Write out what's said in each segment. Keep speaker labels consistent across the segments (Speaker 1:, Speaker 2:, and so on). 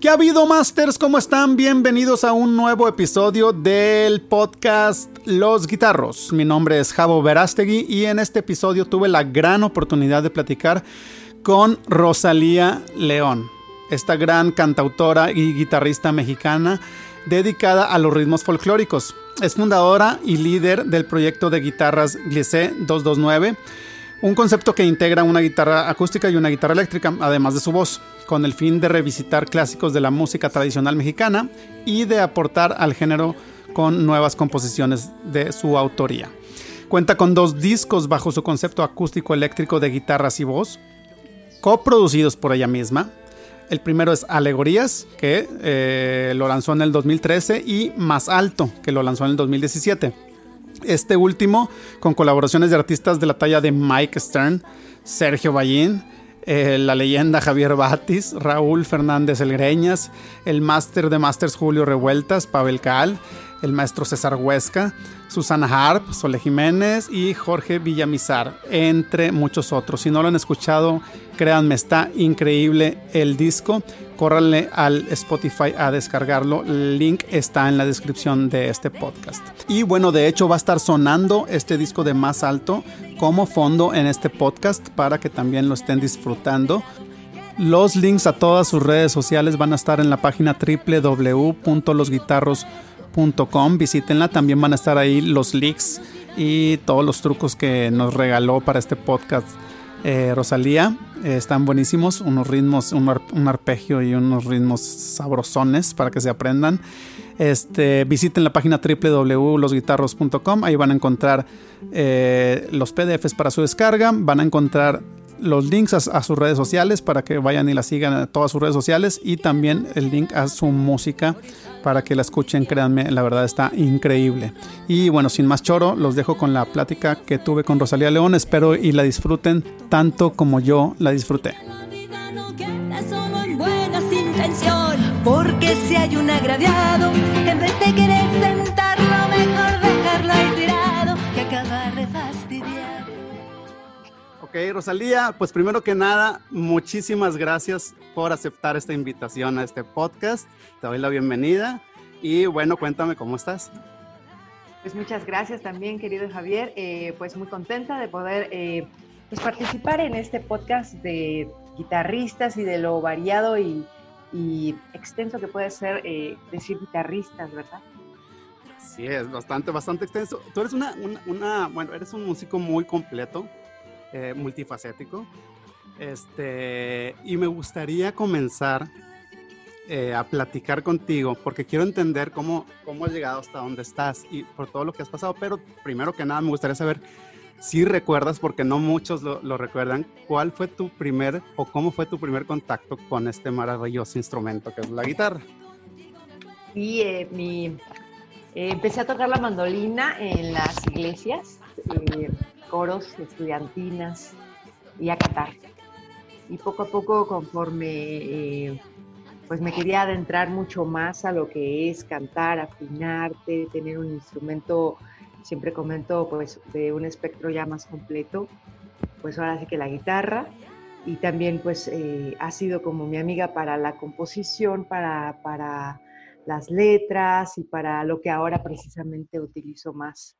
Speaker 1: ¿Qué ha habido, Masters? ¿Cómo están? Bienvenidos a un nuevo episodio del podcast Los Guitarros. Mi nombre es Javo Verástegui y en este episodio tuve la gran oportunidad de platicar con Rosalía León, esta gran cantautora y guitarrista mexicana dedicada a los ritmos folclóricos. Es fundadora y líder del proyecto de guitarras Glissé 229 un concepto que integra una guitarra acústica y una guitarra eléctrica, además de su voz, con el fin de revisitar clásicos de la música tradicional mexicana y de aportar al género con nuevas composiciones de su autoría. Cuenta con dos discos bajo su concepto acústico eléctrico de guitarras y voz, coproducidos por ella misma. El primero es Alegorías, que eh, lo lanzó en el 2013, y Más Alto, que lo lanzó en el 2017. Este último con colaboraciones de artistas de la talla de Mike Stern, Sergio Ballín, eh, la leyenda Javier Batis, Raúl Fernández Elgreñas, el máster de Masters Julio Revueltas, Pavel Cal, el maestro César Huesca, Susana Harp, Sole Jiménez y Jorge Villamizar, entre muchos otros. Si no lo han escuchado, créanme, está increíble el disco. Córranle al Spotify a descargarlo. El link está en la descripción de este podcast. Y bueno, de hecho va a estar sonando este disco de más alto como fondo en este podcast para que también lo estén disfrutando. Los links a todas sus redes sociales van a estar en la página www.losguitarros.com Visítenla, también van a estar ahí los leaks y todos los trucos que nos regaló para este podcast eh, Rosalía. Eh, están buenísimos, unos ritmos, un, arpegio y unos ritmos sabrosones para que se aprendan. Este, visiten la página www.losguitarros.com, ahí van a encontrar eh, los PDFs para su descarga, van a encontrar los links a, sus redes sociales para que vayan y la sigan a todas sus redes sociales y también el link a su música para que la escuchen, créanme, la verdad está increíble. Y bueno, sin más choro, los dejo con la plática que tuve con Rosalía León, espero y la disfruten tanto como yo la disfruté. Ok, Rosalía, pues primero que nada, muchísimas gracias por aceptar esta invitación a este podcast. Te doy la bienvenida y bueno, cuéntame cómo estás.
Speaker 2: Pues muchas gracias también, querido Javier. Eh, pues muy contenta de poder eh, pues participar en este podcast de guitarristas y de lo variado y, extenso que puede ser eh, decir guitarristas, ¿verdad?
Speaker 1: Sí, es bastante, bastante extenso. Tú eres una, una bueno, eres un músico muy completo, multifacético. Este, y me gustaría comenzar eh, a platicar contigo porque quiero entender cómo, cómo has llegado hasta donde estás y por todo lo que has pasado. Pero primero que nada me gustaría saber si recuerdas, porque no muchos lo, recuerdan, cuál fue tu primer o cómo fue tu primer contacto con este maravilloso instrumento que es la guitarra.
Speaker 2: Sí, eh, mi, eh, empecé a tocar la mandolina en las iglesias, coros, estudiantinas y a cantar. Y poco a poco conforme eh, pues me quería adentrar mucho más a lo que es cantar, afinarte, tener un instrumento, siempre comento pues de un espectro ya más completo, pues ahora sí que la guitarra. Y también pues eh, ha sido como mi amiga para la composición, para, para las letras y para lo que ahora precisamente utilizo más,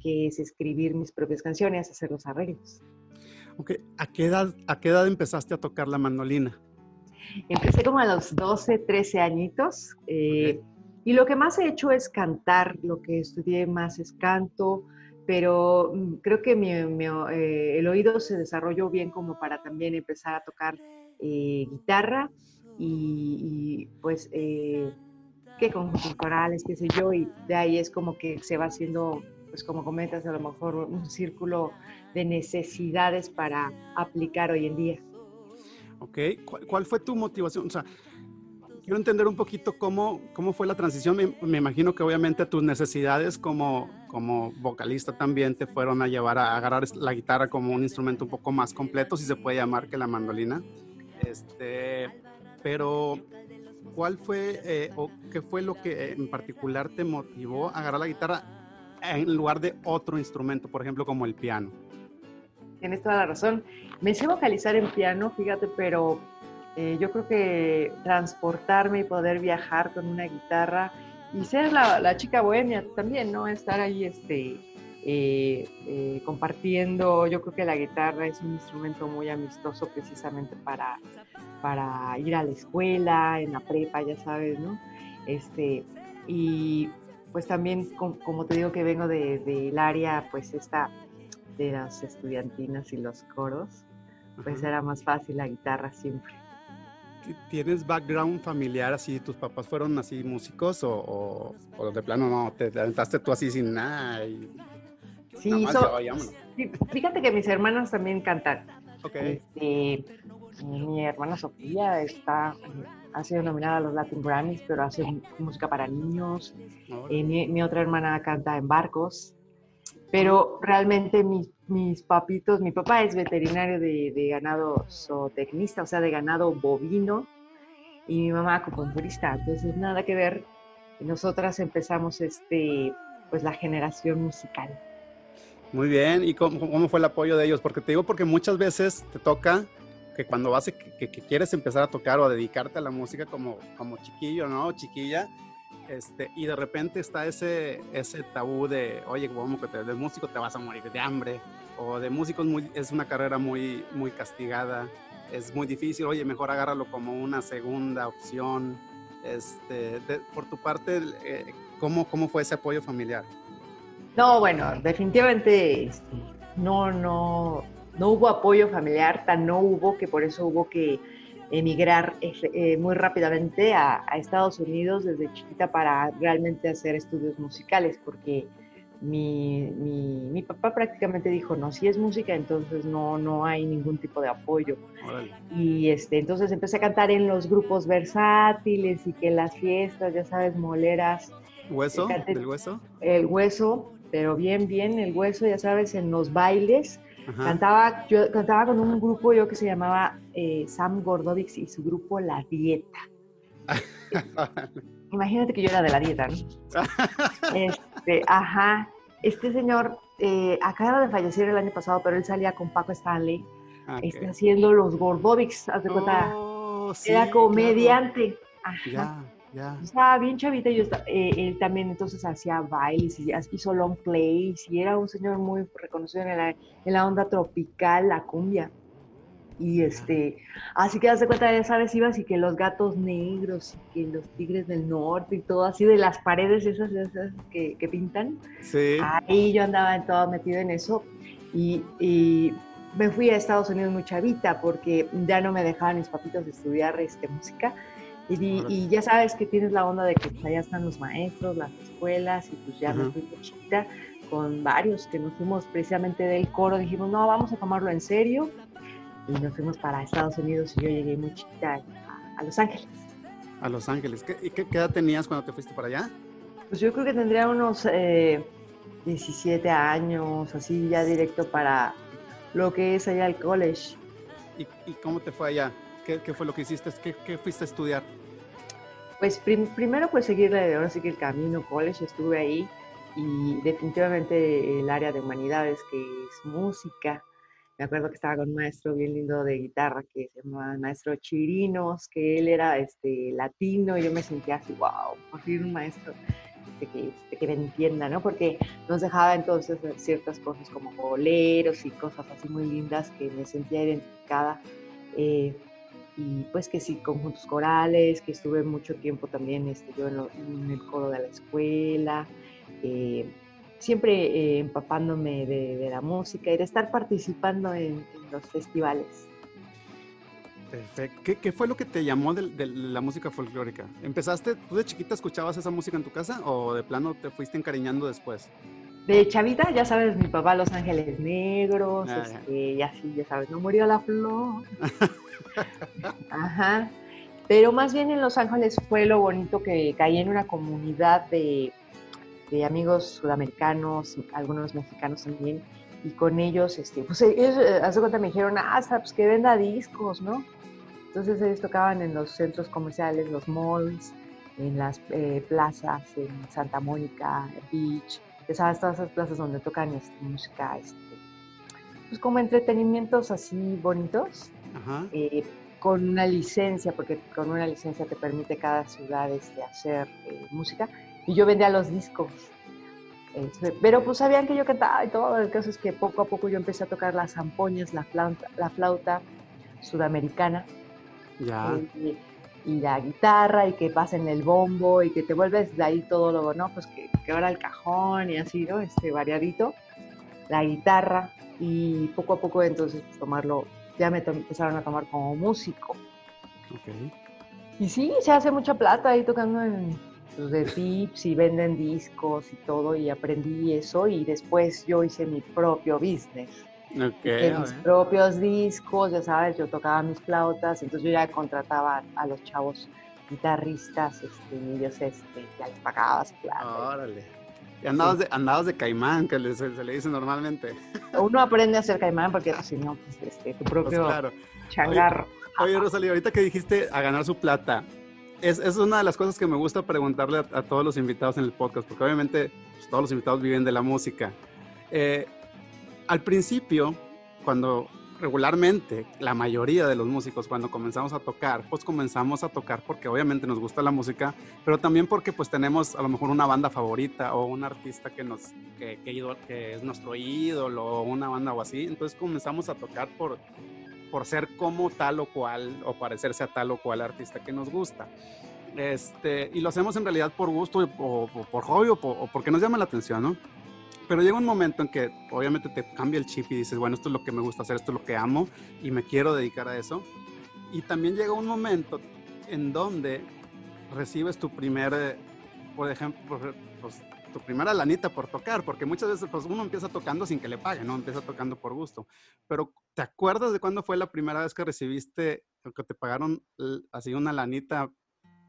Speaker 2: que es escribir mis propias canciones, hacer los arreglos.
Speaker 1: ¿A qué, edad, ¿A qué edad empezaste a tocar la mandolina?
Speaker 2: Empecé como a los 12, 13 añitos. Eh, y lo que más he hecho es cantar, lo que estudié más es canto, pero mm, creo que eh, el oído se desarrolló bien como para también empezar a tocar eh, guitarra y, pues qué conjuntos corales, qué sé yo, y de ahí es como que se va haciendo, pues como comentas, a lo mejor un círculo de necesidades para aplicar hoy en día.
Speaker 1: Ok, ¿cuál, fue tu motivación? O sea, quiero entender un poquito cómo, cómo fue la transición. Me, imagino que obviamente tus necesidades como, como vocalista también te fueron a llevar a agarrar la guitarra como un instrumento un poco más completo, si se puede llamar, que la mandolina. Este, pero, ¿cuál fue eh, o qué fue lo que en particular te motivó a agarrar la guitarra en lugar de otro instrumento, por ejemplo, como el piano?
Speaker 2: tienes toda la razón. Me sé vocalizar en piano, fíjate, pero eh, yo creo que transportarme y poder viajar con una guitarra y ser la, chica bohemia también, ¿no? Estar ahí este, eh, eh, compartiendo. Yo creo que la guitarra es un instrumento muy amistoso precisamente para, para ir a la escuela, en la prepa, ya sabes, ¿no? Este, y pues también, como, te digo que vengo del de, área, pues esta de las estudiantinas y los coros, pues era más fácil la guitarra siempre.
Speaker 1: ¿Tienes background familiar así? ¿Tus papás fueron así músicos o, o, de plano no? ¿Te aventaste tú así sin nada? Y
Speaker 2: sí, fíjate que mis hermanas también cantan. Okay. Este, mi hermana Sofía está, ha sido nominada a los Latin Grammys, pero hace música para niños. Eh, mi, mi, otra hermana canta en barcos. Pero realmente mis, mis papitos, mi papá es veterinario de, de ganado zootecnista, o sea, de ganado bovino, y mi mamá acupunturista. Entonces, nada que ver. Nosotras empezamos este, pues la generación musical.
Speaker 1: Muy bien, ¿y cómo, cómo, fue el apoyo de ellos? Porque te digo porque muchas veces te toca que cuando vas a, que, que, quieres empezar a tocar o a dedicarte a la música como, como chiquillo, ¿no? chiquilla, este, y de repente está ese, ese tabú de, oye, como que te, de músico te vas a morir de hambre, o de músico es, una carrera muy, muy castigada, es muy difícil, oye, mejor agárralo como una segunda opción. Este, por tu parte, eh, ¿cómo, ¿cómo fue ese apoyo familiar?
Speaker 2: No, bueno, definitivamente este, no, no, no hubo apoyo familiar, tan no hubo que por eso hubo que emigrar eh, muy rápidamente a, Estados Unidos desde chiquita para realmente hacer estudios musicales, porque mi, mi, papá prácticamente dijo, no, si es música, entonces no, no hay ningún tipo de apoyo. Y este, entonces empecé a cantar en los grupos versátiles y que las fiestas, ya sabes, moleras.
Speaker 1: ¿Hueso? ¿El hueso?
Speaker 2: El hueso, pero bien, bien, el hueso, ya sabes, en los bailes Cantaba, yo cantaba con un grupo yo que se llamaba eh, Sam Gordovix y su grupo La Dieta. Imagínate que yo era de la dieta, ¿no? Este, ajá. Este señor eh, acaba de fallecer el año pasado, pero él salía con Paco Stanley ah, este, haciendo los Gordovics, haz de cuenta. Oh, era comediante. Ajá. Estaba bien chavita y yo eh, él también entonces hacía bailes y hizo long plays y era un señor muy reconocido en la, en la onda tropical, la cumbia. Y este, así que hace cuenta, ya sabes, ibas y que los gatos negros y que los tigres del norte y todo así de las paredes esas, esas que, que, pintan. Sí. Ahí yo andaba todo metido en eso y, y, me fui a Estados Unidos muy chavita porque ya no me dejaban mis papitos estudiar este, música y, ya sabes que tienes la onda de que pues, allá están los maestros, las escuelas, y pues ya me fui chiquita con varios que nos fuimos precisamente del coro. Dijimos, no, vamos a tomarlo en serio. Y nos fuimos para Estados Unidos y yo llegué muy chiquita a, Los Ángeles.
Speaker 1: A Los Ángeles. ¿Qué, qué, edad tenías cuando te fuiste para allá?
Speaker 2: Pues yo creo que tendría unos 17 eh, años, así ya directo para lo que es allá el college.
Speaker 1: ¿Y, y cómo te fue allá? ¿Qué, ¿Qué, fue lo que hiciste? ¿Qué, qué fuiste a estudiar?
Speaker 2: Pues primero pues seguir ahora sí que el camino college, estuve ahí y definitivamente el área de humanidades que es música. Me acuerdo que estaba con un maestro bien lindo de guitarra que se llamaba maestro Chirinos, que él era este, latino y yo me sentía así, wow, por fin un maestro que, este, que me entienda, ¿no? Porque nos dejaba entonces ciertas cosas como boleros y cosas así muy lindas que me sentía identificada. Eh, y pues que sí, conjuntos corales, que estuve mucho tiempo también este, yo en, el coro de la escuela, eh, siempre eh, empapándome de, la música y de estar participando en, los festivales.
Speaker 1: Perfecto. ¿Qué, fue lo que te llamó de, la música folclórica? ¿Empezaste, tú de chiquita escuchabas esa música en tu casa o de plano te fuiste encariñando después?
Speaker 2: De chavita, ya sabes, mi papá Los Ángeles Negros, ah, este, y así, ya sabes, no murió la flor. Ajá. Pero más bien en Los Ángeles fue lo bonito que caí en una comunidad de, amigos sudamericanos, algunos mexicanos también, y con ellos, este, pues ellos, eh, hace cuenta me dijeron, ah, pues que venda discos, ¿no? Entonces ellos tocaban en los centros comerciales, los malls, en las eh, plazas, en Santa Mónica, Beach, sabes, todas esas plazas donde tocan este, música, este, pues como entretenimientos así bonitos. Eh, con una licencia, porque con una licencia te permite cada ciudad este, hacer eh, música, y yo vendía los discos. Este, pero pues sabían que yo cantaba y todo, el caso es que poco a poco yo empecé a tocar las zampoñas, la flauta, la flauta sudamericana.
Speaker 1: Ya.
Speaker 2: Eh, y la guitarra y que pasen el bombo y que te vuelves de ahí todo luego, ¿no? Pues que, que ahora el cajón y así, ¿no? Este variadito, la guitarra y poco a poco entonces pues, tomarlo, ya me empezaron a tomar como músico.
Speaker 1: Ok.
Speaker 2: Y sí, se hace mucha plata ahí tocando en los de tips y venden discos y todo y aprendí eso y después yo hice mi propio business.
Speaker 1: Okay,
Speaker 2: mis propios discos, ya sabes, yo tocaba mis flautas, entonces yo ya contrataba a los chavos guitarristas, este, y ellos este, ya les pagaba su plata.
Speaker 1: Órale. Andabas, de, andabas de caimán, que se, le dice normalmente.
Speaker 2: Uno aprende a ser caimán porque si no, pues, este, tu propio pues claro. changarro.
Speaker 1: Oye, Rosalía, ahorita que dijiste a ganar su plata, es, es, una de las cosas que me gusta preguntarle a, a todos los invitados en el podcast, porque obviamente pues, todos los invitados viven de la música. Eh, al principio, cuando regularmente la mayoría de los músicos cuando comenzamos a tocar, pues comenzamos a tocar porque obviamente nos gusta la música, pero también porque pues tenemos a lo mejor una banda favorita o un artista que nos que, que, es nuestro ídolo o una banda o así, entonces comenzamos a tocar por por ser como tal o cual o parecerse a tal o cual artista que nos gusta. Este, y lo hacemos en realidad por gusto o, por hobby o, o porque nos llama la atención, ¿no? Pero llega un momento en que obviamente te cambia el chip y dices, bueno, esto es lo que me gusta hacer, esto es lo que amo y me quiero dedicar a eso. Y también llega un momento en donde recibes tu primer, eh, por ejemplo, pues, tu primera lanita por tocar, porque muchas veces pues, uno empieza tocando sin que le paguen, ¿no? Empieza tocando por gusto. Pero ¿te acuerdas de cuándo fue la primera vez que recibiste, que te pagaron así una lanita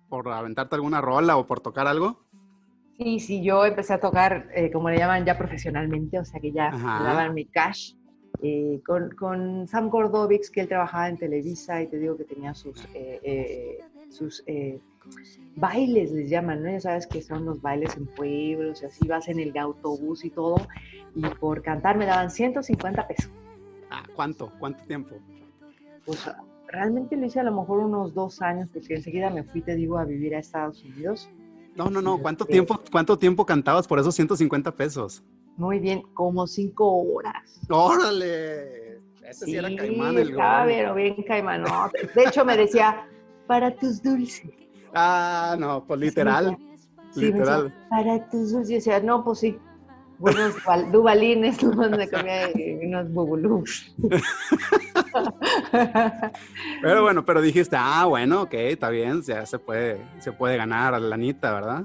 Speaker 1: por aventarte alguna rola o por tocar algo?
Speaker 2: Sí, sí, yo empecé a tocar, eh, como le llaman ya profesionalmente, o sea que ya daban mi cash, eh, con, con, Sam Gordovics, que él trabajaba en Televisa y te digo que tenía sus, eh, sus bailes, les llaman, ¿no? Ya sabes que son los bailes en pueblos y así vas en el autobús y todo, y por cantar me daban 150 pesos.
Speaker 1: Ah, ¿cuánto? ¿Cuánto tiempo?
Speaker 2: Pues realmente lo hice a lo mejor unos dos años, porque enseguida me fui, te digo, a vivir a Estados Unidos.
Speaker 1: No, no, no. ¿Cuánto tiempo, cuánto tiempo cantabas por esos 150 pesos?
Speaker 2: Muy bien, como cinco horas.
Speaker 1: ¡Órale! Ese sí, era caimán el
Speaker 2: estaba pero bien caimán. De hecho, me decía, para tus dulces.
Speaker 1: Ah, no, pues literal. Sí, literal.
Speaker 2: para tus dulces. Y decía, no, pues sí. Buenos dubalines, donde comía unos bubulús.
Speaker 1: pero bueno, pero dijiste, ah, bueno, ok, está bien, ya se puede, se puede ganar a la lanita, ¿verdad?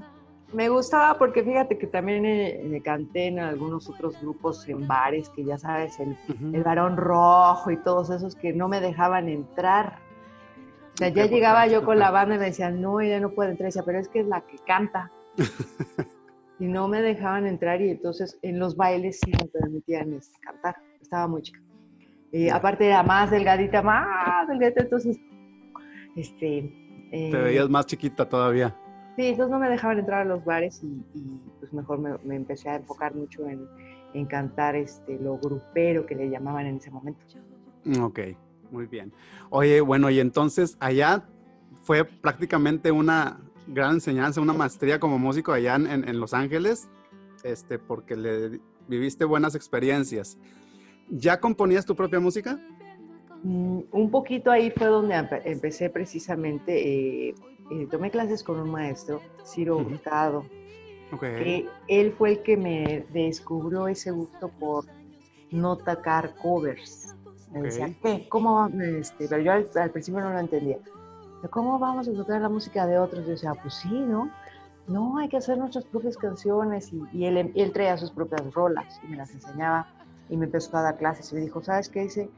Speaker 2: Me gustaba porque fíjate que también me canté en algunos otros grupos en bares, que ya sabes, el, el varón rojo y todos esos que no me dejaban entrar. O sea, ya llegaba yo con la banda y me decían, no, ella no puede entrar. Y decía, pero es que es la que canta. y no me dejaban entrar y entonces en los bailes sí me permitían este, cantar. Estaba muy chica. Eh, aparte era más delgadita, más delgadita, entonces, este...
Speaker 1: Eh, Te veías más chiquita todavía.
Speaker 2: Sí, entonces no me dejaban entrar a los bares y, pues mejor me, empecé a enfocar mucho en, en, cantar este, lo grupero que le llamaban en ese momento.
Speaker 1: Ok, muy bien. Oye, bueno, y entonces allá fue prácticamente una gran enseñanza, una maestría como músico allá en, en Los Ángeles, este, porque le viviste buenas experiencias. ¿Ya componías tu propia música?
Speaker 2: Mm, un poquito ahí fue donde empecé precisamente. Eh, eh, tomé clases con un maestro, Ciro Hurtado. él fue el que me descubrió ese gusto por no tocar covers. Me decía, ¿qué? ¿Cómo? Este, pero yo al, principio no lo entendía. ¿Cómo vamos a tocar la música de otros? Yo decía, pues sí, ¿no? No, hay que hacer nuestras propias canciones. Y, y él, él traía sus propias rolas y me las enseñaba y me empezó a dar clases y me dijo, ¿sabes qué? Dice,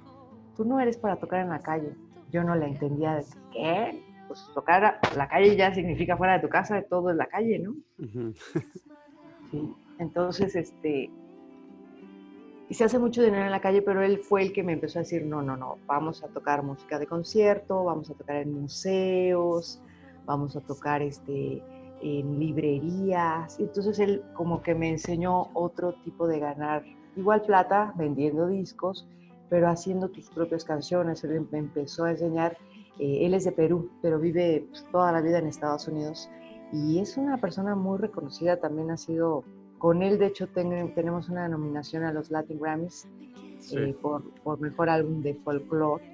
Speaker 2: tú no eres para tocar en la calle. Yo no la entendía de qué. Pues tocar la calle ya significa fuera de tu casa, de todo en la calle, ¿no? sí. Entonces, este, y se hace mucho dinero en la calle, pero él fue el que me empezó a decir, no, no, no, vamos a tocar música de concierto, vamos a tocar en museos, vamos a tocar este, en librerías. Entonces él como que me enseñó otro tipo de ganar igual plata vendiendo discos, pero haciendo tus propias canciones. Él me empezó a enseñar Eh, él es de Perú, pero vive pues, toda la vida en Estados Unidos y es una persona muy reconocida, también ha sido, con él de hecho tenemos una nominación a los Latin Grammys eh, por, por, mejor álbum de folklore.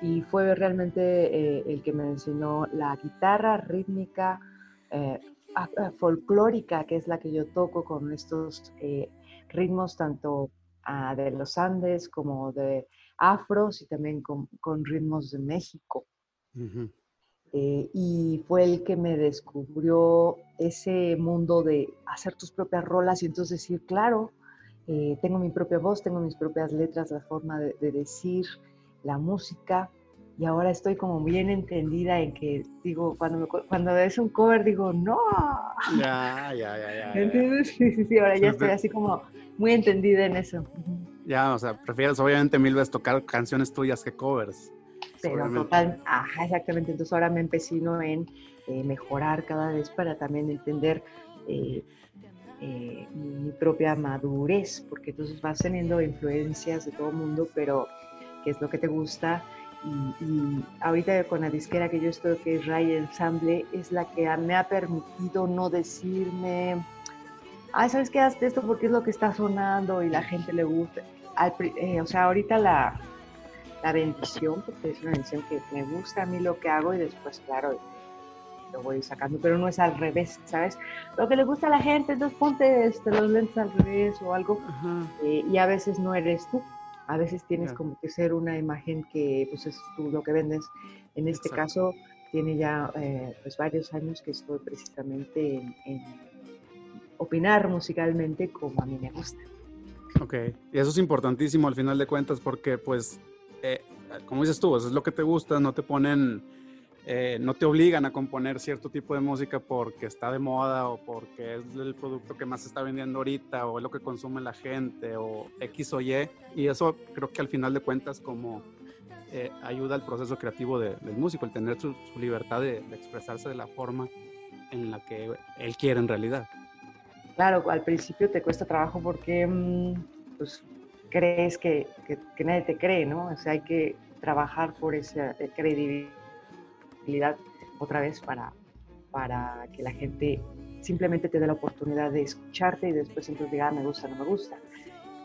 Speaker 2: Y fue realmente eh, el que me enseñó la guitarra rítmica eh, folclórica, que es la que yo toco con estos ritmos tanto ah, de los Andes como de afros y también con, con ritmos de México. Eh, y fue el que me descubrió ese mundo de hacer tus propias rolas y entonces decir, claro, eh, tengo mi propia voz, tengo mis propias letras, la forma de, decir, la música, y ahora estoy como bien entendida en que digo, cuando, cuando es un cover digo, no.
Speaker 1: Ya, ya, ya, ya.
Speaker 2: ¿Entiendes? Sí, sí, sí, ahora ya estoy así como muy entendida en eso.
Speaker 1: Ya, o sea, prefieres obviamente mil veces tocar canciones tuyas que covers.
Speaker 2: Pero total, ajá, exactamente. Entonces ahora me empecino en eh, mejorar cada vez para también entender eh, eh, mi propia madurez, porque entonces vas teniendo influencias de todo el mundo, pero qué es lo que te gusta. Y, ahorita con la disquera que yo estoy, que es Ray Ensemble, es la que me ha permitido no decirme, ay, ¿sabes qué? Hazte esto porque es lo que está sonando y la gente le gusta. o sea, ahorita la, la bendición, porque es una bendición que me gusta a mí lo que hago y después, claro, lo voy sacando, pero no es al revés, ¿sabes? Lo que le gusta a la gente, entonces ponte este, los lentes al revés o algo, eh, y a veces no eres tú, a veces tienes como que ser una imagen que pues es tú lo que vendes. En este caso, tiene ya eh, pues varios años que estoy precisamente en, opinar musicalmente como a mí me gusta.
Speaker 1: Ok, y eso es importantísimo al final de cuentas porque pues eh, como dices tú, eso es lo que te gusta, no te ponen, eh, no te obligan a componer cierto tipo de música porque está de moda o porque es el producto que más se está vendiendo ahorita o es lo que consume la gente o X o Y. Y eso creo que al final de cuentas como eh, ayuda al proceso creativo del músico, el tener su, libertad de, expresarse de la forma en la que él quiere en realidad.
Speaker 2: Claro, al principio te cuesta trabajo porque mm, pues, crees que, que, nadie te cree, ¿no? O sea, hay que trabajar por esa eh, credibilidad otra vez para, para que la gente simplemente te dé la oportunidad de escucharte y después entonces diga, ah, me gusta, no me gusta.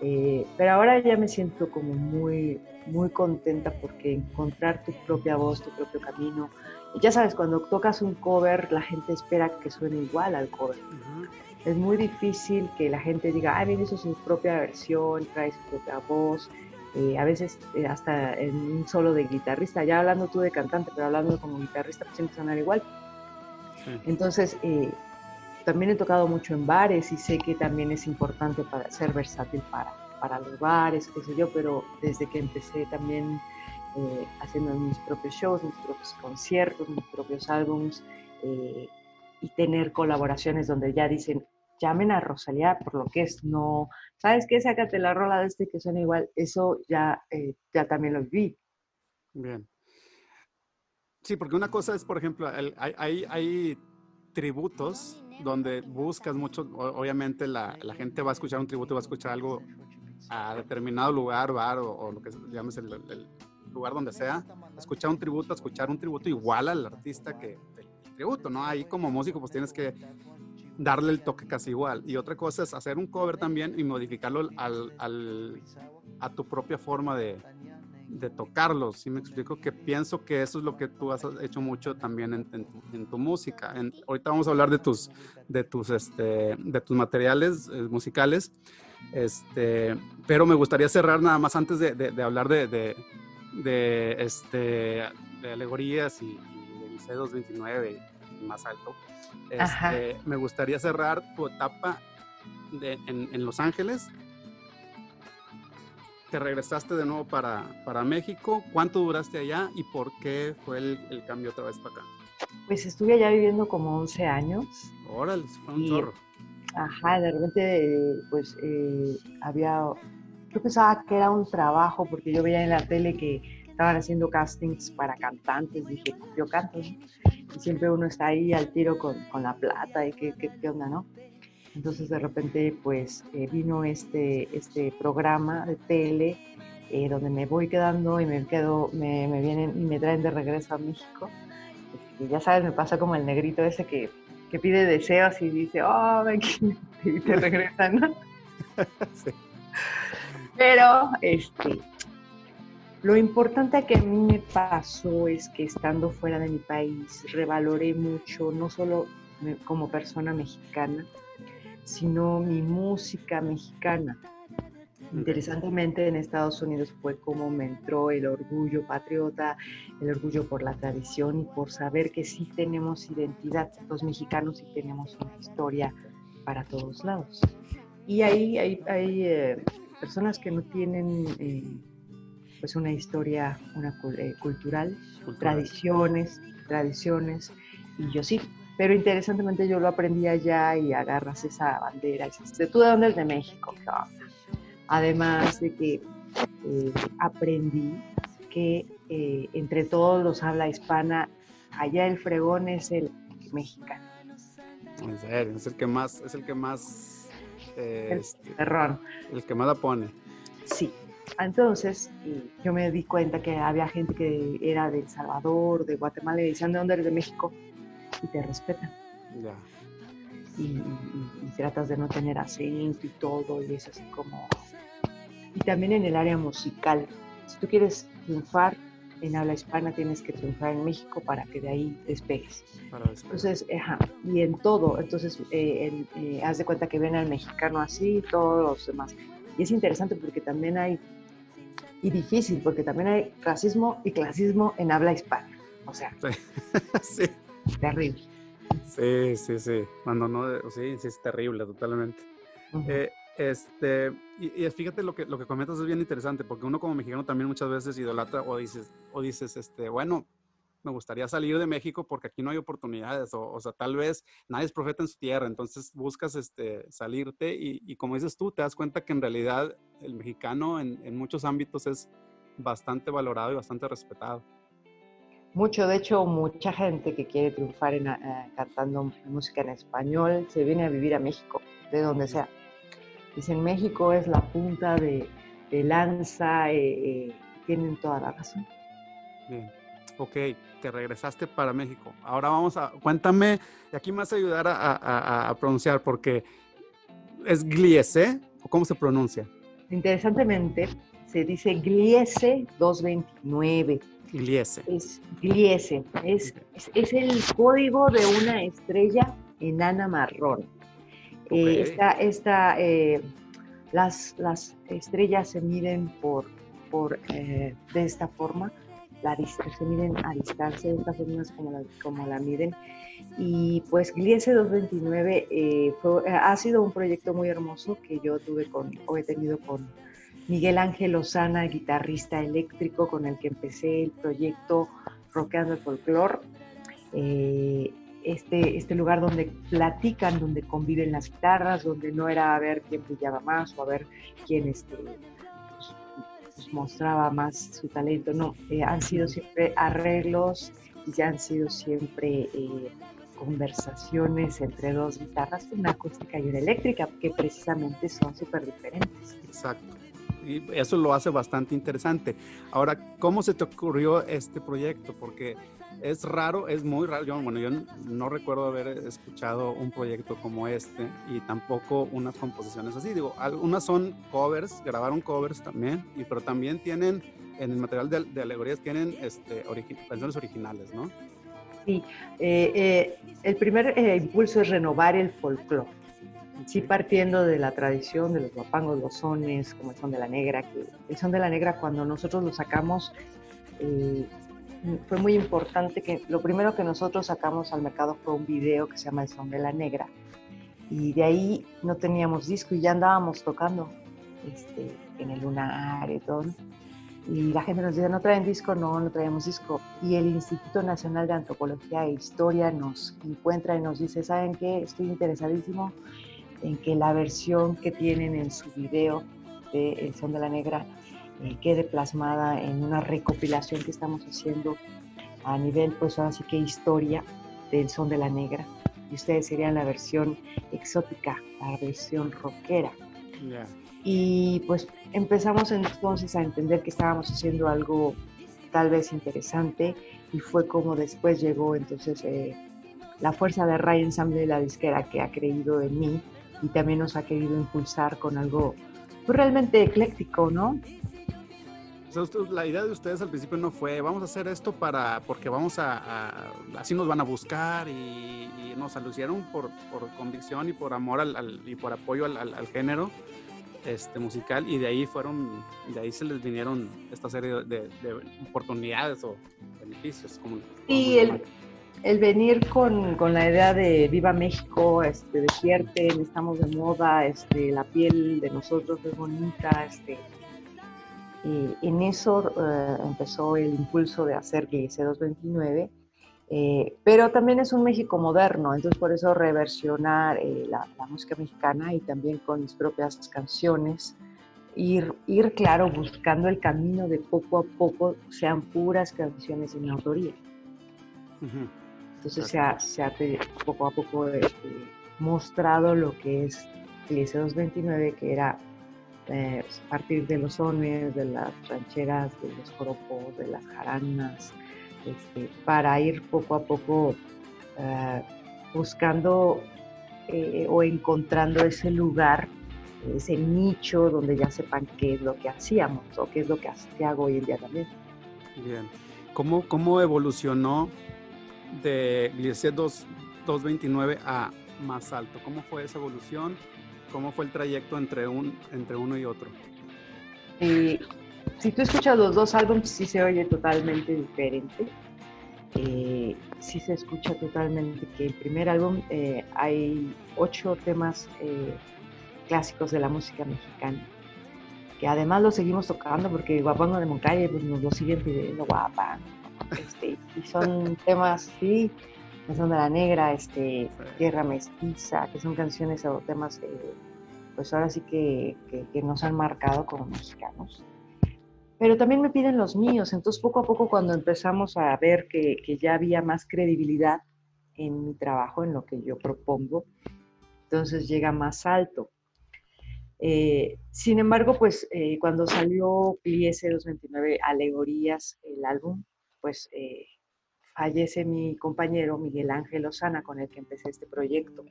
Speaker 2: Eh, pero ahora ya me siento como muy, muy contenta porque encontrar tu propia voz, tu propio camino. ya sabes, cuando tocas un cover, la gente espera que suene igual al cover es muy difícil que la gente diga, ah, bien, hizo su propia versión, trae su propia voz. Eh, a veces eh, hasta en un solo de guitarrista, ya hablando tú de cantante, pero hablando como guitarrista, pues siempre sonar igual. Entonces, eh, también he tocado mucho en bares y sé que también es importante para ser versátil para, para los bares, qué sé yo, pero desde que empecé también haciendo mis propios shows, mis propios conciertos, mis propios álbums, y tener colaboraciones donde ya dicen, llamen a Rosalía por lo que es, no, ¿sabes qué? Sácate la rola de este que suena igual, eso ya, eh, ya también lo vi.
Speaker 1: Bien. Sí, porque una cosa es, por ejemplo, hay, hay, tributos donde buscas mucho, obviamente la, la, gente va a escuchar un tributo, va a escuchar algo a determinado lugar, bar o, lo que llames el, el, lugar donde sea, escuchar un tributo, escuchar un tributo igual al artista que el tributo, ¿no? Ahí como músico pues tienes que darle el toque casi igual. Y otra cosa es hacer un cover también y modificarlo al, al, a tu propia forma de, de tocarlo. Si me explico, que pienso que eso es lo que tú has hecho mucho también en, en, tu, música. ahorita vamos a hablar de tus, de tus, este, de tus materiales eh, musicales. Este, pero me gustaría cerrar nada más antes de, de, hablar de, de, este, de alegorías y, y de 229 y más alto. Este, me gustaría cerrar tu etapa en, Los Ángeles. Te regresaste de nuevo para, para México. ¿Cuánto duraste allá y por qué fue el, cambio otra vez para acá?
Speaker 2: Pues estuve allá viviendo como 11 años.
Speaker 1: Órale, fue un chorro.
Speaker 2: Ajá, de repente, pues eh, había. Yo pensaba que era un trabajo porque yo veía en la tele que estaban haciendo castings para cantantes. Dije, yo canto. Y siempre uno está ahí al tiro con, con la plata y qué, qué, qué, onda, ¿no? Entonces de repente pues eh, vino este, este programa de tele eh, donde me voy quedando y me quedo, me, me, vienen y me traen de regreso a México. Y ya sabes, me pasa como el negrito ese que, que pide deseos y dice, oh, ven, y te regresan, ¿no? sí. Pero, este, lo importante que a mí me pasó es que estando fuera de mi país, revaloré mucho, no solo como persona mexicana, sino mi música mexicana. Interesantemente, en Estados Unidos fue como me entró el orgullo patriota, el orgullo por la tradición y por saber que sí tenemos identidad. Los mexicanos sí tenemos una historia para todos lados. Y ahí hay, hay eh, personas que no tienen eh, pues una historia una, eh, cultural, tradiciones, tradiciones, y yo sí. Pero interesantemente yo lo aprendí allá y agarras esa bandera y dices, ¿tú de dónde eres de México? Además de que eh, aprendí que entre todos los habla hispana, allá el fregón es el mexicano.
Speaker 1: Es el que más, es el que más
Speaker 2: el, este,
Speaker 1: el que más la pone.
Speaker 2: Sí. Entonces, yo me di cuenta que había gente que era de El Salvador, de Guatemala, y decían, ¿de dónde eres de México? Y te respetan. Ya. Y, tratas de no tener acento y todo, y es así como... Y también en el área musical. Si tú quieres triunfar, en habla hispana tienes que triunfar en México para que de ahí despegues. Entonces, ajá, y en todo, entonces, eh, eh, haz de cuenta que ven al mexicano así y todos los demás. Y es interesante porque también hay, y difícil, porque también hay racismo y clasismo en habla hispana. O sea, sí. terrible.
Speaker 1: Sí, sí, sí. Cuando no, sí, sí, es terrible, totalmente. Este, y, fíjate lo que, lo que comentas es bien interesante, porque uno como mexicano también muchas veces idolatra o dices, o dices, este, bueno, me gustaría salir de México porque aquí no hay oportunidades, o, o sea, tal vez nadie es profeta en su tierra, entonces buscas este, salirte y, y, como dices tú, te das cuenta que en realidad el mexicano en, en muchos ámbitos es bastante valorado y bastante respetado.
Speaker 2: Mucho, de hecho, mucha gente que quiere triunfar en, eh, cantando música en español se viene a vivir a México, de donde sea. Dicen, México es la punta de, lanza, eh, eh, tienen toda la razón.
Speaker 1: Bien, ok, te regresaste para México. Ahora vamos a, cuéntame, y aquí me vas a ayudar a, pronunciar, porque es Gliese, o cómo se pronuncia.
Speaker 2: Interesantemente, se dice Gliese 229.
Speaker 1: Gliese.
Speaker 2: Es Gliese, es, es el código de una estrella enana marrón. Eh, esta, eh, las, las, estrellas se miden por, por eh, de esta forma, la, se miden a distancia, de esta forma es como la, como la miden. Y pues Gliese 229 ha sido un proyecto muy hermoso que yo tuve con, o he tenido con Miguel Ángel Osana, guitarrista eléctrico, con el que empecé el proyecto Rockeando el Folklore este, este lugar donde platican, donde conviven las guitarras, donde no era a ver quién brillaba más o a ver quién este, pues, mostraba más su talento, no, eh, han sido siempre arreglos y ya han sido siempre eh, conversaciones entre dos guitarras, una acústica y una eléctrica, que precisamente son súper diferentes.
Speaker 1: Exacto y eso lo hace bastante interesante. Ahora, ¿cómo se te ocurrió este proyecto? Porque es raro, es muy raro. Yo, bueno, yo no recuerdo haber escuchado un proyecto como este y tampoco unas composiciones así. Digo, algunas son covers, grabaron covers también, y, pero también tienen, en el material de, alegorías, tienen este, canciones originales, ¿no?
Speaker 2: Sí, eh, eh, el primer eh, impulso es renovar el folclore. Sí, partiendo de la tradición de los guapangos, los sones, como el son de la negra, que el son de la negra cuando nosotros lo sacamos fue muy importante que lo primero que nosotros sacamos al mercado fue un video que se llama El Son de la Negra. Y de ahí no teníamos disco y ya andábamos tocando este, en el lunar y. Y la gente nos dice, ¿no traen disco? No, no traemos disco. Y el Instituto Nacional de Antropología e Historia nos encuentra y nos dice, ¿saben qué? Estoy interesadísimo en que la versión que tienen en su video de El Son de la Negra eh, quede plasmada en una recopilación que estamos haciendo a nivel, pues ahora sí que historia del son de la negra. Y ustedes serían la versión exótica, la versión rockera. Y pues empezamos entonces a entender que estábamos haciendo algo tal vez interesante y fue como después llegó entonces eh, la fuerza de Ray Ensemble de la disquera que ha creído en mí y también nos ha querido impulsar con algo pues, realmente ecléctico, ¿no?
Speaker 1: La idea de ustedes al principio no fue, vamos a hacer esto para, porque vamos a, así nos van a buscar y, nos alucieron por, por, convicción y por amor al, y por apoyo al, género este, musical y de ahí fueron, de ahí se les vinieron esta serie de, oportunidades o beneficios. Como,
Speaker 2: y el, el, venir con, con, la idea de Viva México, este, despierten, estamos de moda, este, la piel de nosotros es bonita, este, y en eso eh, empezó el impulso de hacer Glice 229, eh, pero también es un México moderno, entonces por eso reversionar eh, la, música mexicana y también con mis propias canciones, ir, ir, claro, buscando el camino de poco a poco sean puras canciones en autoría. Entonces se ha, se ha, poco a poco este, mostrado lo que es Glice 229, que era eh, a partir de los sones, de las rancheras, de los coropos, de las jaranas, este, para ir poco a poco eh, buscando eh, o encontrando ese lugar, ese nicho donde ya sepan qué es lo que hacíamos o qué es lo que, hago hoy en día también.
Speaker 1: Bien. ¿Cómo, cómo evolucionó de Gliese 229 a más alto? ¿Cómo fue esa evolución? ¿Cómo fue el trayecto entre, un, entre uno y otro?
Speaker 2: si tú escuchas los dos álbumes, sí se oye totalmente diferente. Eh, sí se escucha totalmente que el primer álbum eh, hay ocho temas eh, clásicos de la música mexicana, que además los seguimos tocando porque Guapango de Moncalle pues, nos lo siguen pidiendo guapa. Este, y son temas, sí, La Negra, este, Tierra Mestiza, que son canciones o temas, eh, pues ahora sí que, que, nos han marcado como mexicanos. Pero también me piden los míos, entonces poco a poco cuando empezamos a ver que, que ya había más credibilidad en mi trabajo, en lo que yo propongo, entonces llega más alto. Eh, sin embargo, pues eh, cuando salió Pliese 229 Alegorías, el álbum, pues eh, fallece mi compañero Miguel Ángel Osana con el que empecé este proyecto.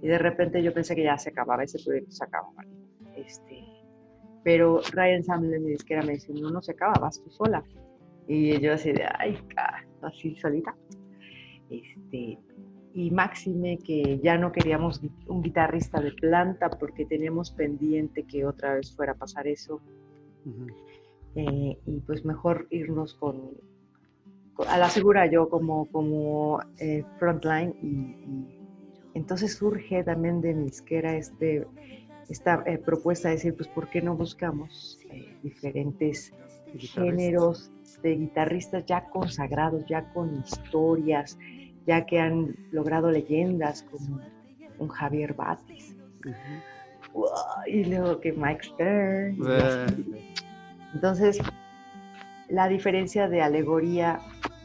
Speaker 2: Y de repente yo pensé que ya se acababa, ese proyecto se acababa. Este, pero Ryan Samuel mi disquera me dice, no, no se acaba, vas tú sola. Y yo así de, ay, así solita. Este, y Máxime que ya no queríamos un guitarrista de planta porque teníamos pendiente que otra vez fuera a pasar eso. Eh, y pues mejor irnos con, a la segura yo como, como eh, frontline y, entonces surge también de mi isquera este, esta eh, propuesta de decir, pues, ¿por qué no buscamos eh, diferentes géneros de guitarristas ya consagrados, ya con historias, ya que han logrado leyendas como un Javier Batis? y luego que Mike Stern. Entonces, la diferencia de alegoría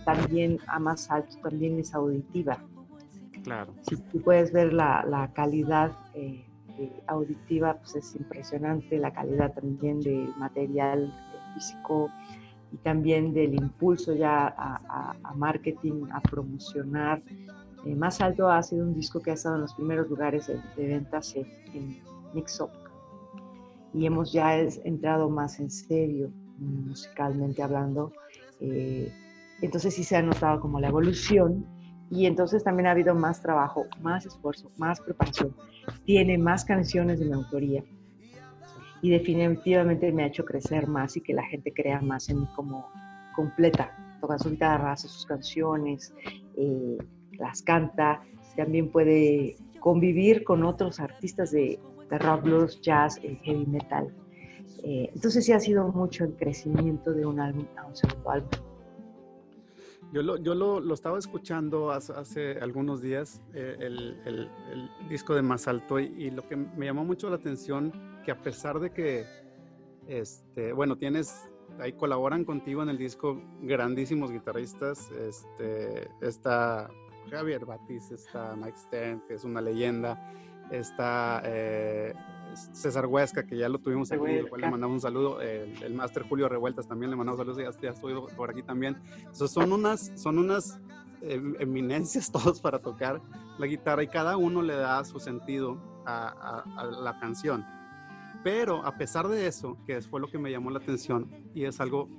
Speaker 2: también a más alto también es auditiva.
Speaker 1: Claro.
Speaker 2: Si tú puedes ver la, la calidad eh, auditiva, pues es impresionante, la calidad también del material físico y también del impulso ya a, a, marketing, a promocionar. Eh, más alto ha sido un disco que ha estado en los primeros lugares de, ventas en, en Mixup y hemos ya entrado más en serio musicalmente hablando. Eh, entonces sí se ha notado como la evolución y entonces también ha habido más trabajo, más esfuerzo, más preparación. Tiene más canciones de mi autoría y definitivamente me ha hecho crecer más y que la gente crea más en mí como completa. Toca su guitarra, hace sus canciones, eh, las canta, también puede convivir con otros artistas de, rock, blues, jazz, eh, heavy metal. Eh, entonces sí ha sido mucho el crecimiento de un álbum a un segundo álbum.
Speaker 1: Yo lo, yo lo, lo estaba escuchando hace, algunos días, eh, el, el, disco de Más Alto, y, lo que me llamó mucho la atención, que a pesar de que, este, bueno, tienes, ahí colaboran contigo en el disco grandísimos guitarristas, este, está Javier Batis, está Mike Stern, que es una leyenda, está eh, César Huesca, que ya lo tuvimos aquí, le mandamos un saludo, el, el máster Julio Revueltas también le mandamos saludos, ya, ya estoy por aquí también. son unas, son unas em, eminencias todos para tocar la guitarra y cada uno le da su sentido a, la canción. Pero a pesar de eso, que fue lo que me llamó la atención y es algo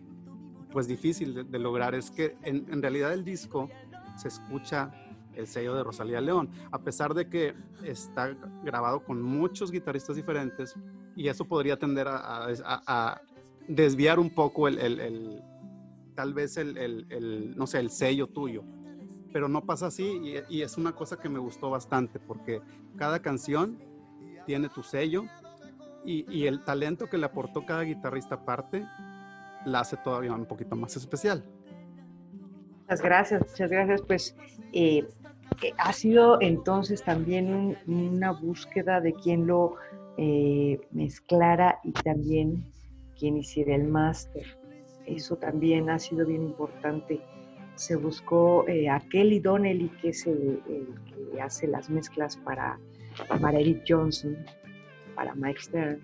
Speaker 1: pues difícil de, lograr, es que en, en realidad el disco se escucha el sello de Rosalía León, a pesar de que está grabado con muchos guitarristas diferentes y eso podría tender a, desviar un poco el, tal vez el, no sé, el sello tuyo. Pero no pasa así y, es una cosa que me gustó bastante porque cada canción tiene tu sello y, el talento que le aportó cada guitarrista aparte la hace todavía un poquito más especial.
Speaker 2: Muchas gracias, muchas gracias. Pues eh, ha sido entonces también una búsqueda de quién lo eh, mezclara y también quien hiciera el máster. Eso también ha sido bien importante. Se buscó eh, a Kelly Donnelly, que es el, que hace las mezclas para, para Eric Johnson, para Mike Stern.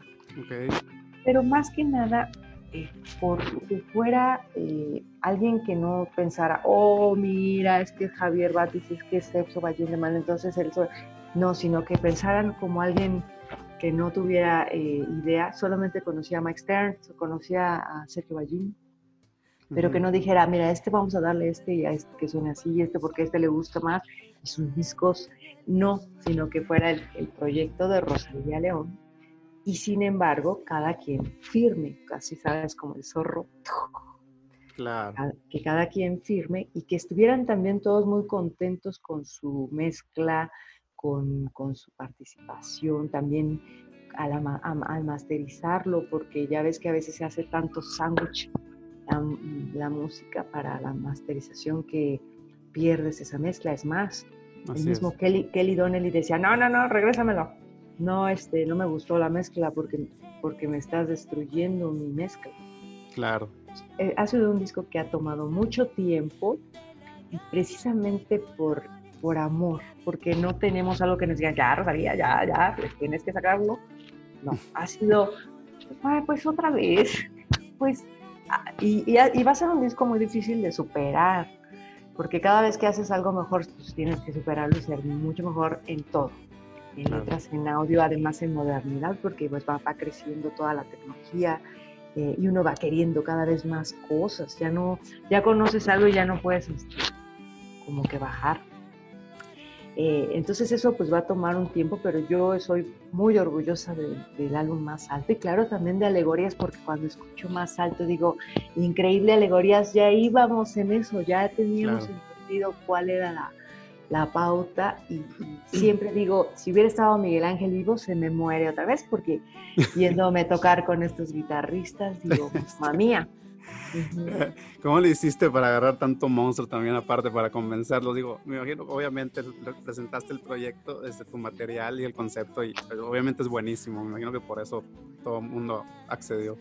Speaker 2: Pero más que nada, eh, porque fuera eh, alguien que no pensara, oh, mira, es que Javier Batis, es que es de Mal, entonces él no, sino que pensaran como alguien que no tuviera eh, idea, solamente conocía a Mike Stern, conocía a Sergio Ballín, pero que no dijera, mira, este vamos a darle este y a este que suene así, y este porque a este le gusta más, y sus discos, no, sino que fuera el, el proyecto de Rosalía León, y sin embargo, cada quien firme, casi sabes como el zorro. Claro. Que cada quien firme y que estuvieran también todos muy contentos con su mezcla, con, su participación, también al, al, masterizarlo, porque ya ves que a veces se hace tanto sándwich la, música para la masterización que pierdes esa mezcla. Es más, el mismo Kelly, Kelly Donnelly decía, no, no, no, regrésamelo no, este, no me gustó la mezcla porque, porque me estás destruyendo mi mezcla.
Speaker 1: Claro.
Speaker 2: Eh, ha sido un disco que ha tomado mucho tiempo y precisamente por, por amor, porque no tenemos algo que nos diga, ya, Rosalía, ya, ya, pues tienes que sacarlo. No, ha sido, pues otra vez, pues, ah, y, y, va a ser un disco muy difícil de superar, porque cada vez que haces algo mejor, pues tienes que superarlo y ser mucho mejor en todo en letras, en audio, además en modernidad, porque pues va, creciendo toda la tecnología eh, y uno va queriendo cada vez más cosas. Ya no, ya conoces algo y ya no puedes este, como que bajar. Eh, entonces eso pues va a tomar un tiempo, pero yo soy muy orgullosa del álbum Más Alto y claro también de Alegorías, porque cuando escucho Más Alto digo, increíble Alegorías, ya íbamos en eso, ya teníamos entendido cuál era la, la pauta y, siempre digo, si hubiera estado Miguel Ángel vivo, se me muere otra vez porque viéndome tocar con estos guitarristas, digo, mamá mía.
Speaker 1: ¿Cómo le hiciste para agarrar tanto monstruo también aparte para convencerlos? Digo, me imagino, obviamente presentaste el proyecto, desde tu material y el concepto y pues, obviamente es buenísimo, me imagino que por eso todo el mundo accedió.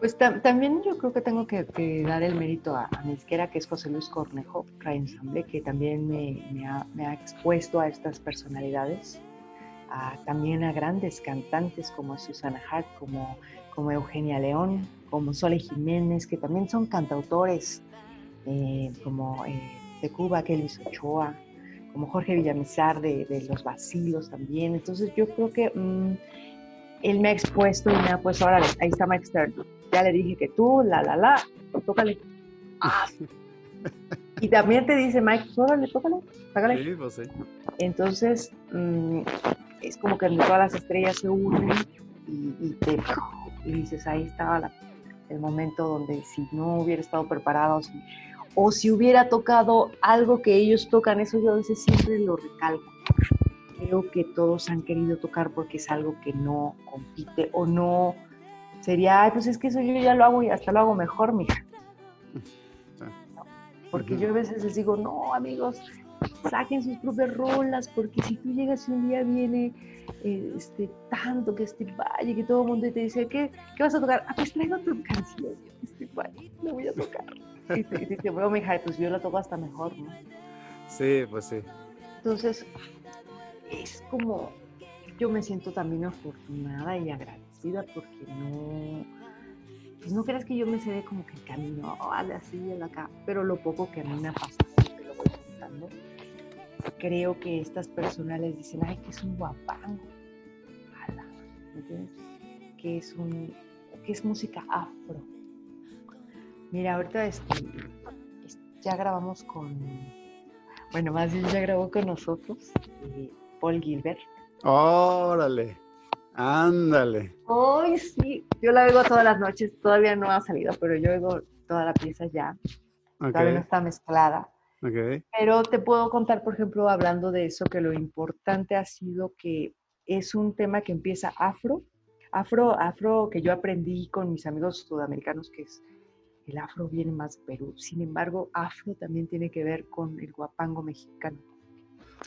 Speaker 2: Pues también yo creo que tengo que, dar el mérito a, mi izquierda, que es José Luis Cornejo, Ensamble, que también me, ha, expuesto a estas personalidades, también a grandes cantantes como Susana Hart, como, como Eugenia León, como Sole Jiménez, que también son cantautores, eh, como eh, de Cuba, Kelly Ochoa, como Jorge Villamizar de, Los Basilos también. Entonces yo creo que mm, él me ha expuesto y me ha puesto, ahora ahí está Mike Stern ya le dije que tú, la, la, la, tócale. Ah. Y también te dice Mike, tócale, tócale, tócale. Sí, pues sí. Entonces, mm, es como que todas las estrellas se unen y, te, y dices, ahí estaba el momento donde si no hubiera estado preparado, o si hubiera tocado algo que ellos tocan, eso yo a veces siempre lo recalco. Creo que todos han querido tocar porque es algo que no compite o no sería, Ay, pues es que eso yo ya lo hago y hasta lo hago mejor, mija. Porque yo a veces les digo, no, amigos, saquen sus propias rolas, porque si tú llegas y un día viene eh, este, tanto que este valle, que todo el mundo te dice, ¿qué, ¿qué vas a tocar? Ah, pues traigo tu canción, este valle, lo voy a tocar. y te, dice, bueno, mija, pues yo la toco hasta mejor, ¿no?
Speaker 1: Sí, pues sí.
Speaker 2: Entonces, es como, yo me siento también afortunada y agradecida porque no, pues no creas que yo me sé como que el camino, vale, así, de acá, pero lo poco que a mí me ha pasado, te lo voy contando, creo que estas personas les dicen, ay, que es un guapango, ¿me entiendes? Que es un, que es música afro. Mira, ahorita este, ya grabamos con, bueno, más bien ya grabó con nosotros eh, Paul Gilbert.
Speaker 1: Órale, ándale.
Speaker 2: Ay, sí, yo la oigo todas las noches, todavía no ha salido, pero yo oigo toda la pieza ya. Todavía no está mezclada.
Speaker 1: Okay.
Speaker 2: Pero te puedo contar, por ejemplo, hablando de eso, que lo importante ha sido que es un tema que empieza afro, afro, afro que yo aprendí con mis amigos sudamericanos, que es el afro viene más de Perú. Sin embargo, afro también tiene que ver con el guapango mexicano.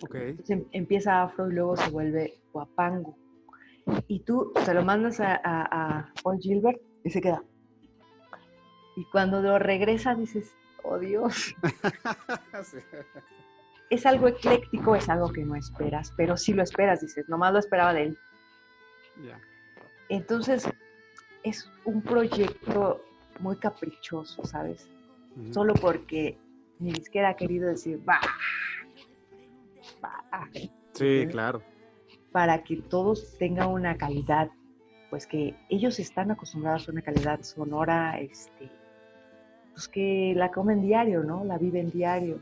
Speaker 1: Okay.
Speaker 2: Em, empieza afro y luego se vuelve guapango. Y tú se lo mandas a, Paul Gilbert y se queda. Y cuando lo regresa dices, oh Dios. Es algo ecléctico, es algo que no esperas, pero sí lo esperas, dices, nomás lo esperaba de él. Entonces, es un proyecto muy caprichoso, ¿sabes? Solo porque ni siquiera ha querido decir, va,
Speaker 1: Sí, claro.
Speaker 2: Para que todos tengan una calidad, pues que ellos están acostumbrados a una calidad sonora, este, pues que la comen diario, ¿no? La viven diario.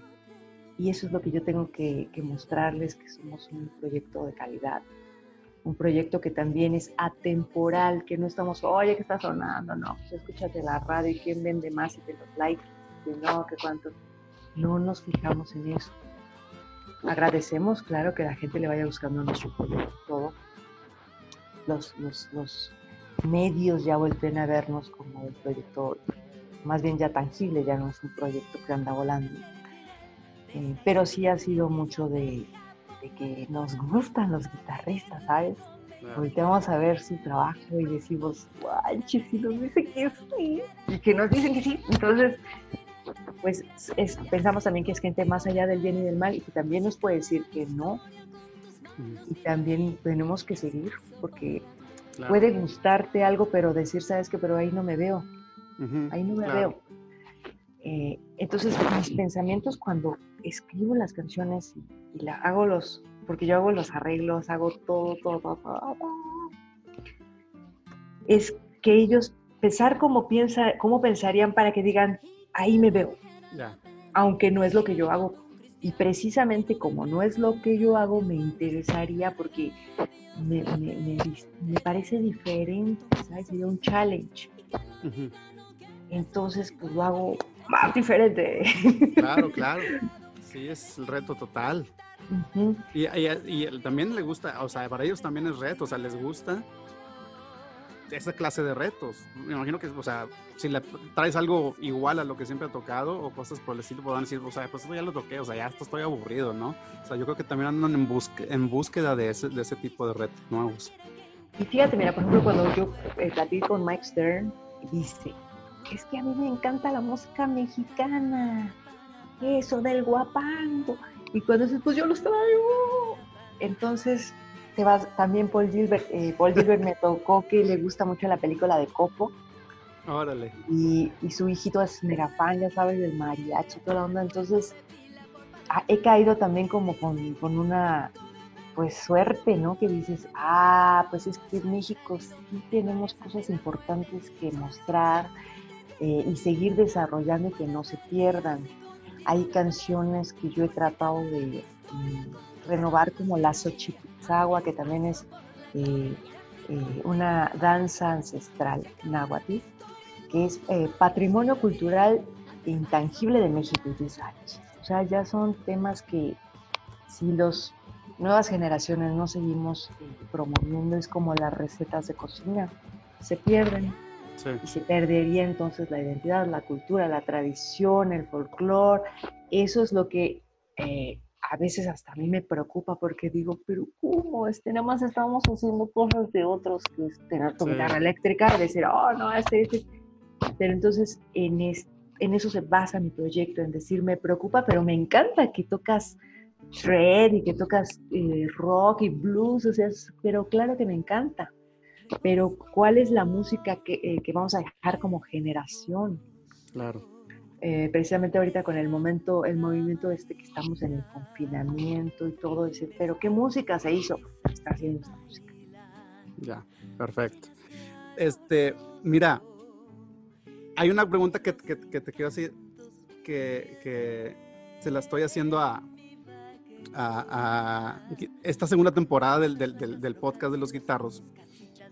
Speaker 2: Y eso es lo que yo tengo que, que mostrarles, que somos un proyecto de calidad un proyecto que también es atemporal, que no estamos, oye, que está sonando, no, pues escúchate la radio y quién vende más y te los likes, y no, que cuánto. No nos fijamos en eso. Agradecemos, claro, que la gente le vaya buscando nuestro proyecto, todo. Los, los, los medios ya vuelven a vernos como un proyecto más bien ya tangible, ya no es un proyecto que anda volando. Eh, pero sí ha sido mucho de, de que nos gustan los guitarristas, ¿sabes? Ahorita vamos a ver su trabajo y decimos, guanche, si nos dicen que sí, y que nos dicen que sí, entonces, pues pensamos también que es gente más allá del bien y del mal y que también nos puede decir que no, y también tenemos que seguir, porque puede gustarte algo, pero decir, sabes que, pero ahí no me veo, ahí no me veo. Eh, entonces, mis pensamientos cuando escribo las canciones y, la, hago los, porque yo hago los arreglos, hago todo, todo, todo, es que ellos pensar como piensa, cómo pensarían para que digan, ahí me veo, aunque no es lo que yo hago. Y precisamente como no es lo que yo hago, me interesaría porque me, parece diferente, ¿sabes? Sería un challenge. Entonces, pues lo hago más diferente.
Speaker 1: Claro, claro. Sí, es el reto total. y, y, también le gusta, o sea, para ellos también es reto, o sea, les gusta esa clase de retos. Me imagino que, o sea, si le traes algo igual a lo que siempre ha tocado o cosas por el estilo, podrán decir, o sea, pues esto ya lo toqué, o sea, ya esto estoy aburrido, ¿no? O sea, yo creo que también andan en, en búsqueda de ese, de ese tipo de retos nuevos.
Speaker 2: Y fíjate, mira, por ejemplo, cuando yo eh, platico con Mike Stern, dice, es que a mí me encanta la música mexicana eso del guapango. Y cuando dices, pues yo los traigo. Entonces, te vas, también Paul Gilbert, eh, Paul Gilbert me tocó que le gusta mucho la película de Copo.
Speaker 1: Órale.
Speaker 2: Y, y su hijito es mega fan, ya sabes, del mariachi, toda la onda. Entonces, he caído también como con, con una, pues, suerte, ¿no? Que dices, ah, pues es que en México sí tenemos cosas importantes que mostrar eh, y seguir desarrollando y que no se pierdan. Hay canciones que yo he tratado de mm, renovar como la Xochipizagua, que también es eh, eh, una danza ancestral náhuatl, que es eh, patrimonio cultural intangible de México y O sea, ya son temas que si las nuevas generaciones no seguimos promoviendo, es como las recetas de cocina, se pierden. Y se perdería entonces la identidad, la cultura, la tradición, el folclore. Eso es lo que eh, a veces hasta a mí me preocupa porque digo, pero ¿cómo? Este, nada más estamos haciendo cosas de otros que es tener tu guitarra eléctrica, decir, oh, no, este, este. Pero entonces en, en eso se basa mi proyecto, en decir, me preocupa, pero me encanta que tocas shred y que tocas eh, rock y blues, o sea, pero claro que me encanta. Pero ¿cuál es la música que, eh, que vamos a dejar como generación?
Speaker 1: Claro.
Speaker 2: Eh, precisamente ahorita con el momento, el movimiento este que estamos en el confinamiento y todo ese, pero ¿qué música se hizo? Está haciendo esta música.
Speaker 1: Ya, perfecto. Este, mira, hay una pregunta que, que, te quiero decir que, que, se la estoy haciendo a, a, a esta segunda temporada del, del, del, podcast de los guitarros.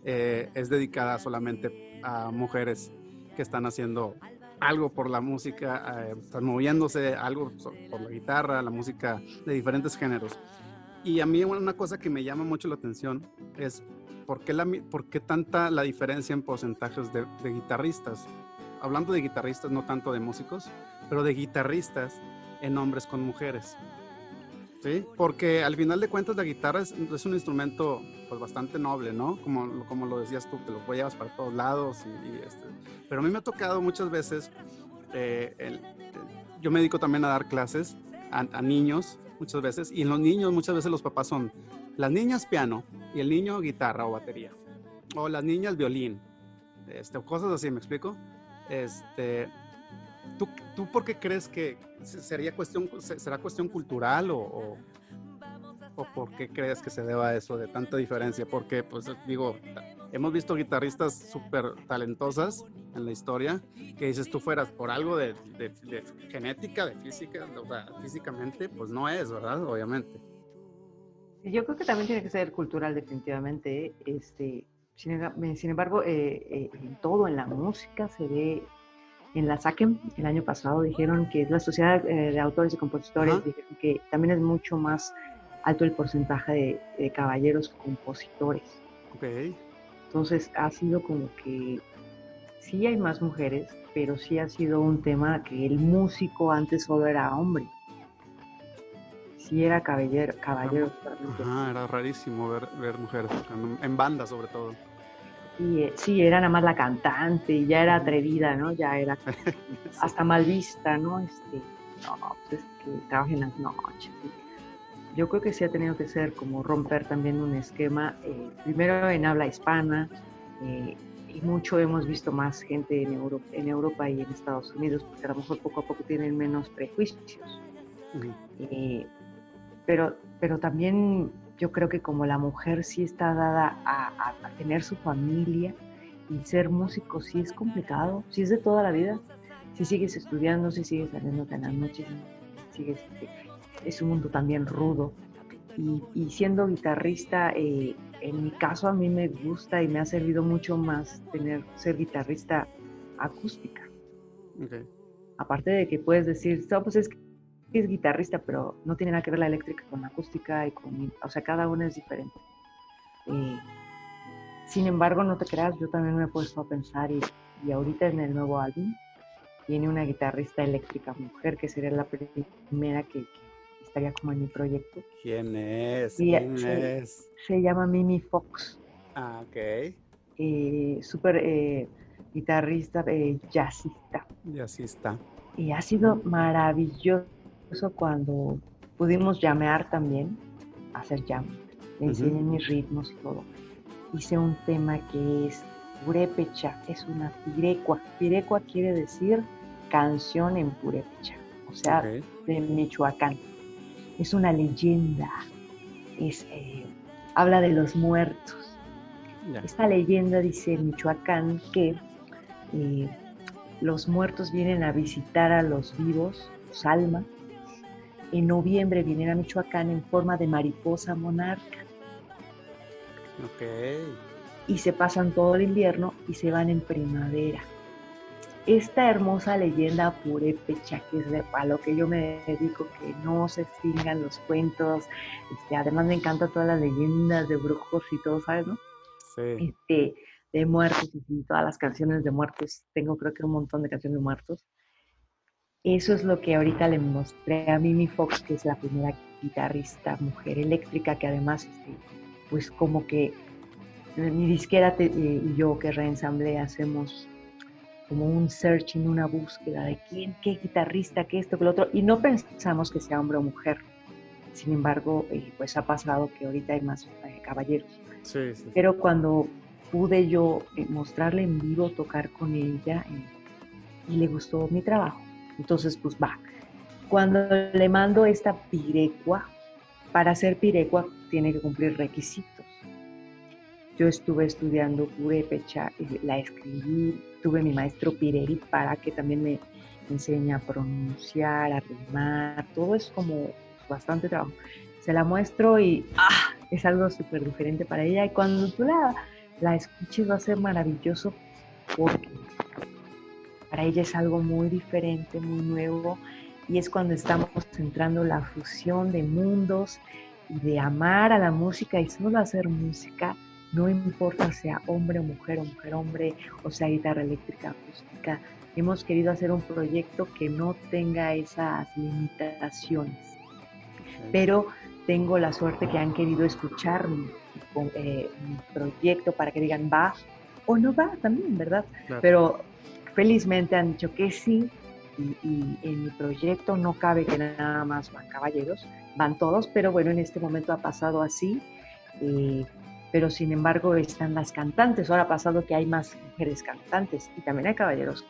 Speaker 1: Eh, es dedicada solamente a mujeres que están haciendo algo por la música, eh, están moviéndose algo por la guitarra, la música de diferentes géneros. Y a mí una cosa que me llama mucho la atención es por qué, la, por qué tanta la diferencia en porcentajes de guitarristas. Hablando de guitarristas, no tanto de músicos, pero de guitarristas en hombres con mujeres. ¿Sí? Porque al final de cuentas la guitarra es, un instrumento pues bastante noble, ¿no? Como, como lo decías tú, te lo llevas para todos lados. Y, este. Pero a mí me ha tocado muchas veces, eh, yo me dedico también a dar clases a, niños muchas veces, y en los niños muchas veces los papás son las niñas piano y el niño guitarra o batería, o las niñas violín, este, cosas así, ¿me explico? Este, ¿Tú, ¿Tú por qué crees que sería cuestión, será cuestión cultural o, o, o, por qué crees que se deba a eso de tanta diferencia? Porque, pues digo, hemos visto guitarristas súper talentosas en la historia que dices tú fueras por algo de, de, de genética, de física, o sea, físicamente, pues no es, ¿verdad? Obviamente.
Speaker 2: Yo creo que también tiene que ser cultural, definitivamente. Este, sin, sin embargo, eh, eh, en todo, en la música, se ve en la SACEM el año pasado dijeron que la Sociedad eh, de Autores y Compositores uh -huh. dijeron que también es mucho más alto el porcentaje de, de caballeros compositores.
Speaker 1: Okay.
Speaker 2: Entonces ha sido como que sí hay más mujeres, pero sí ha sido un tema que el músico antes solo era hombre. Sí era caballero. caballero
Speaker 1: Ajá, era rarísimo ver, ver mujeres, en banda sobre todo.
Speaker 2: Y, eh, sí, era nada más la cantante y ya era atrevida, ¿no? Ya era hasta mal vista, ¿no? Este, no, pues es que trabaja en las noches. Yo creo que sí ha tenido que ser como romper también un esquema, eh, primero en habla hispana, eh, y mucho hemos visto más gente en Europa, en Europa y en Estados Unidos, porque a lo mejor poco a poco tienen menos prejuicios. Uh -huh. pero, pero también yo creo que como la mujer sí está dada a, a, a, tener su familia y ser músico sí es complicado, sí es de toda la vida. Si sigues estudiando, si sigues saliendo en las noches, sigues, es un mundo también rudo. Y, y siendo guitarrista, eh, en mi caso a mí me gusta y me ha servido mucho más tener ser guitarrista acústica.
Speaker 1: Okay.
Speaker 2: Aparte de que puedes decir, no, pues es que es guitarrista, pero no tiene nada que ver la eléctrica con la acústica y con, o sea, cada una es diferente. Eh, sin embargo, no te creas, yo también me he puesto a pensar y, y, ahorita en el nuevo álbum tiene una guitarrista eléctrica mujer que sería la primera que, que estaría como en mi proyecto.
Speaker 1: ¿Quién es? ¿Quién
Speaker 2: se,
Speaker 1: es?
Speaker 2: Se llama Mimi Fox.
Speaker 1: Ah, ok.
Speaker 2: Eh, Súper eh, guitarrista, eh, jazzista.
Speaker 1: Jazzista.
Speaker 2: Y ha sido maravilloso cuando pudimos llamear también, hacer jam. Le enseñé uh -huh. mis ritmos y todo. Hice un tema que es purépecha, es una pirecua. Pirecua quiere decir canción en purépecha, o sea, okay. de Michoacán. Es una leyenda, es, eh, habla de los muertos. Yeah. Esta leyenda dice en Michoacán que eh, los muertos vienen a visitar a los vivos, sus almas, en noviembre vienen a Michoacán en forma de mariposa monarca.
Speaker 1: Ok.
Speaker 2: Y se pasan todo el invierno y se van en primavera. Esta hermosa leyenda purépecha, que es de, a lo que yo me dedico, que no se extingan los cuentos. Este, además me encantan todas las leyendas de brujos y todo, ¿sabes? No?
Speaker 1: Sí.
Speaker 2: Este, de muertos y todas las canciones de muertos. Tengo creo que un montón de canciones de muertos. Eso es lo que ahorita le mostré a Mimi Fox, que es la primera guitarrista mujer eléctrica, que además, este, pues como que mi disquera te, eh, y yo que reensamblé hacemos como un searching, una búsqueda de quién, qué guitarrista, qué esto, qué lo otro, y no pensamos que sea hombre o mujer. Sin embargo, eh, pues ha pasado que ahorita hay más eh, caballeros. Sí, sí, Pero cuando pude yo mostrarle en vivo, tocar con ella y le gustó mi trabajo, entonces pues va. Cuando le mando esta pirecua, para ser pirecua tiene que cumplir requisitos. Yo estuve estudiando purépecha, la escribí, tuve mi maestro Pireri para que también me enseñe a pronunciar, a rimar, todo es como bastante trabajo. Se la muestro y ¡ah! es algo súper diferente para ella y cuando tú la, la escuches va a ser maravilloso porque para ella es algo muy diferente, muy nuevo y es cuando estamos entrando la fusión de mundos y de amar a la música y solo hacer música, no importa sea hombre o mujer o mujer hombre o sea guitarra eléctrica acústica. Hemos querido hacer un proyecto que no tenga esas limitaciones, pero tengo la suerte que han querido escuchar mi, eh, proyecto para que digan va o no va también, ¿verdad? Pero felizmente han dicho que sí y, en mi proyecto no cabe que nada más van caballeros, van todos, pero bueno, en este momento ha pasado así. Eh, pero sin embargo están las cantantes. Ahora ha pasado que hay más mujeres cantantes y también hay caballeros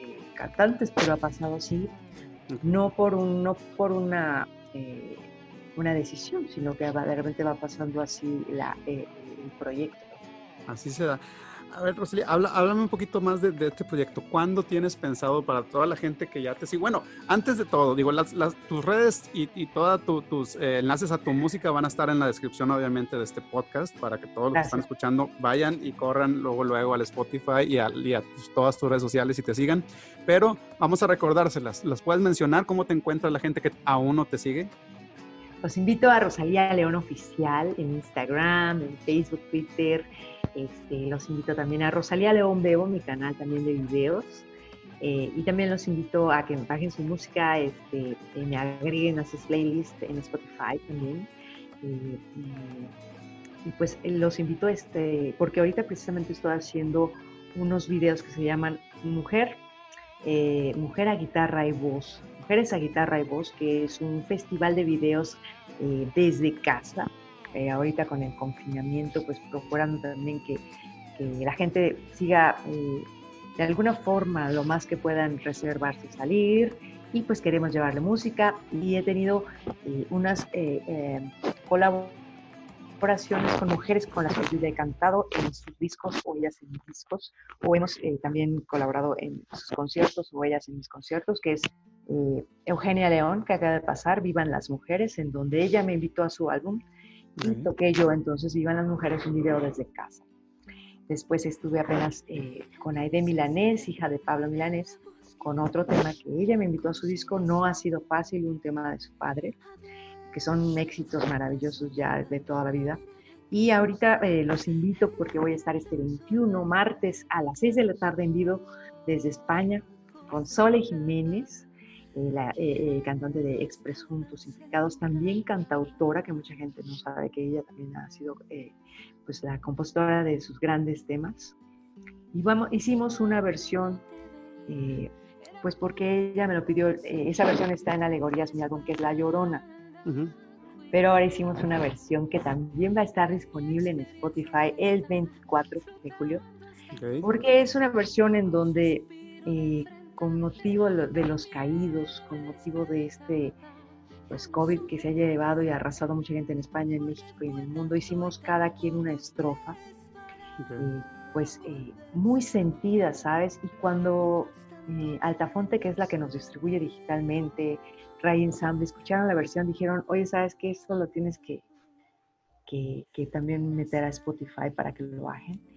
Speaker 2: eh, cantantes, pero ha pasado así, no por, un, no por una, eh, una decisión, sino que de repente va pasando así la, el proyecto.
Speaker 1: Así se da. A ver, Rosalía, háblame un poquito más de, este proyecto. ¿Cuándo tienes pensado para toda la gente que ya te sigue? Bueno, antes de todo, digo, las, tus redes y, y todos tus eh, enlaces a tu música van a estar en la descripción, obviamente, de este podcast para que todos los que están escuchando vayan y corran luego, luego al Spotify y a, todas tus redes sociales y te sigan. Pero vamos a recordárselas. ¿Las puedes mencionar? ¿Cómo te encuentra la gente que aún no te sigue?
Speaker 2: Los invito a Rosalía León Oficial en Instagram, en Facebook, Twitter este, los invito también a Rosalía León Bebo, mi canal también de videos. Eh, y también los invito a que me bajen su música, este, me agreguen a sus playlists en Spotify también. y, pues los invito, este, porque ahorita precisamente estoy haciendo unos videos que se llaman Mujer, eh, Mujer a Guitarra y Voz. Mujeres a Guitarra y Voz, que es un festival de videos eh, desde casa eh, ahorita con el confinamiento, pues procurando también que, la gente siga eh, de alguna forma lo más que puedan reservarse salir. Y pues queremos llevarle música. Y he tenido eh, unas colaboraciones con mujeres con las que yo he cantado en sus discos o ellas en mis discos. O hemos también colaborado en sus conciertos o ellas en mis conciertos que es Eugenia León que acaba de pasar Vivan las Mujeres en donde ella me invitó a su álbum y toqué yo, entonces iban las mujeres un video desde casa. Después estuve apenas eh, con Aide Milanés, hija de Pablo Milanés, con otro tema que ella me invitó a su disco. No ha sido fácil, un tema de su padre, que son éxitos maravillosos ya de toda la vida. Y ahorita eh, los invito porque voy a estar este 21 martes a las 6 de la tarde en vivo desde España con Sole Jiménez, eh, la eh, eh, cantante de Express Juntos Implicados, también cantautora, que mucha gente no sabe que ella también ha sido pues la compositora de sus grandes temas. Y vamos, hicimos una versión, pues porque ella me lo pidió, esa versión está en Alegorías, mi álbum, que es La Llorona. Pero ahora hicimos una versión que también va a estar disponible en Spotify el 24 de julio, porque es una versión en donde con motivo de los caídos, con motivo de este pues, COVID que se haya llevado y arrasado mucha gente en España, en México y en el mundo, hicimos cada quien una estrofa, eh, pues eh, muy sentida, ¿sabes? Y cuando eh, Altafonte, que es la que nos distribuye digitalmente, Ray Ensemble, escucharon la versión, dijeron, oye, ¿sabes qué? Esto lo tienes que, que, que también meter a Spotify para que lo bajen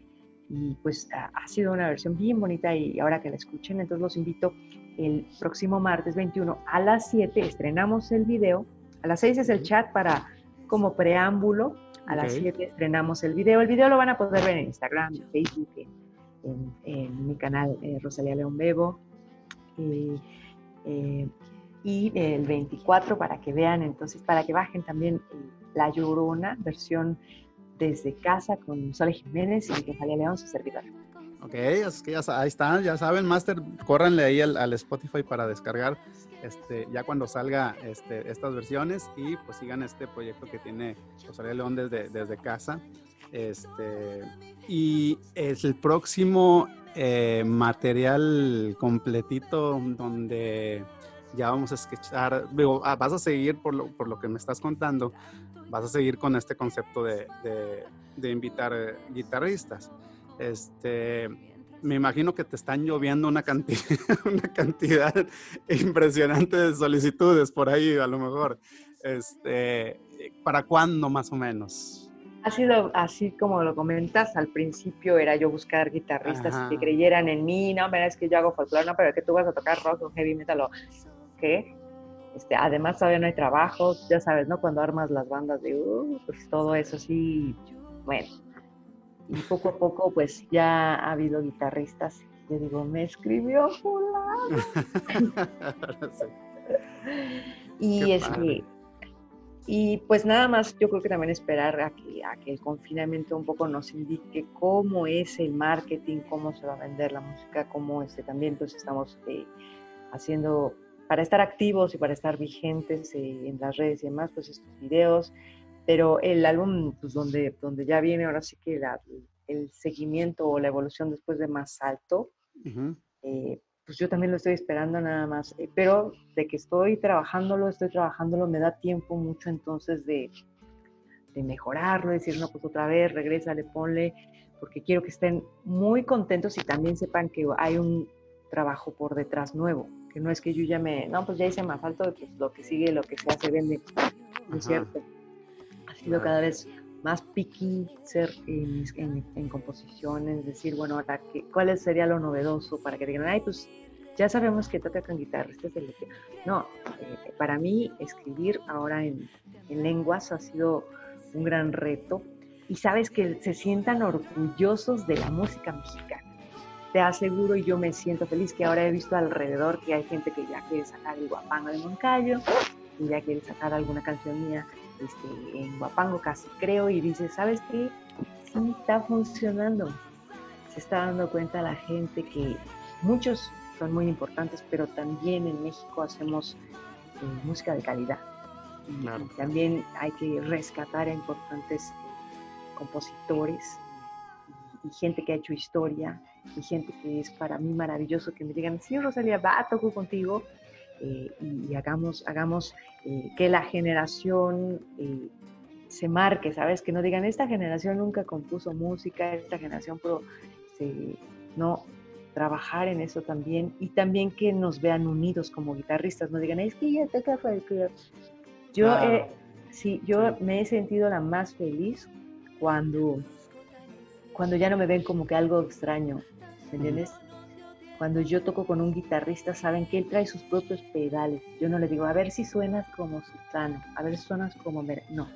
Speaker 2: y pues ha, sido una versión bien bonita y ahora que la escuchen, entonces los invito el próximo martes 21 a las 7 estrenamos el video, a las 6 es el chat para como preámbulo, a las 7 estrenamos el video, el video lo van a poder ver en Instagram, en Facebook, en, mi canal eh, Rosalía León Bebo. Eh, eh, y el 24 para que vean, entonces para que bajen también La Llorona, versión desde casa con Sole Jiménez y Rosalía León, su servidor.
Speaker 1: Ok, es que ya, ahí está, ya saben, Master, córranle ahí al, Spotify para descargar este, ya cuando salga este, estas versiones y pues sigan este proyecto que tiene Rosalía León desde, desde casa. Este, y es el próximo eh, material completito donde ya vamos a sketchar, digo, ah, vas a seguir por lo, por lo que me estás contando, vas a seguir con este concepto de, de invitar eh, guitarristas. Este, me imagino que te están lloviendo una cantidad, una cantidad impresionante de solicitudes por ahí, a lo mejor. Este, ¿Para cuándo más o menos?
Speaker 2: Ha sido así como lo comentas, al principio era yo buscar guitarristas que creyeran en mí, no, mira, es que yo hago folclore, no, pero que tú vas a tocar rock o heavy metal o qué. Este, además todavía no hay trabajo, ya sabes, ¿no? Cuando armas las bandas de, uh, pues todo eso sí, bueno, y poco a poco pues ya ha habido guitarristas. Yo digo, me escribió fulano. y este, y pues nada más, yo creo que también esperar a que, a que el confinamiento un poco nos indique cómo es el marketing, cómo se va a vender la música, cómo este, también pues estamos eh, haciendo para estar activos y para estar vigentes eh, en las redes y demás, pues estos videos, pero el álbum, pues donde, donde ya viene ahora sí que el seguimiento o la evolución después de más alto, eh, pues yo también lo estoy esperando nada más. Eh, pero de que estoy trabajándolo, estoy trabajándolo, me da tiempo mucho entonces de, de mejorarlo, decir, no, pues otra vez, regresa, le ponle, porque quiero que estén muy contentos y también sepan que hay un trabajo por detrás nuevo, que no es que yo ya me, no, pues ya hice más alto, pues lo que sigue, lo que se hace, vende, ¿no es cierto? sido cada vez más picky ser en, en, composiciones, decir, bueno, ahora, ¿cuál sería lo novedoso para que digan, ay, pues ya sabemos que toca con guitarra, este es el No, eh, para mí escribir ahora en, en, lenguas ha sido un gran reto y sabes que se sientan orgullosos de la música mexicana. Te aseguro y yo me siento feliz que ahora he visto alrededor que hay gente que ya quiere sacar el guapango de Moncayo y ya quiere sacar alguna canción mía este, en Guapango casi creo y dice, ¿sabes qué? Sí está funcionando. Se está dando cuenta la gente que muchos son muy importantes, pero también en México hacemos eh, música de calidad. Y, también hay que rescatar a importantes compositores y, gente que ha hecho historia y gente que es para mí maravilloso que me digan, sí, Rosalía, va, toco contigo eh, y, hagamos, hagamos eh, que la generación eh, se marque, ¿sabes? Que no digan, esta generación nunca compuso música, esta generación, pero no, trabajar en eso también y también que nos vean unidos como guitarristas, no digan, es que ya te Yo, sí, yo me he sentido la más feliz cuando, cuando ya no me ven como que algo extraño, ¿me entiendes? Cuando yo toco con un guitarrista, saben que él trae sus propios pedales. Yo no le digo, a ver si suenas como Sultano, a ver si suenas como... No,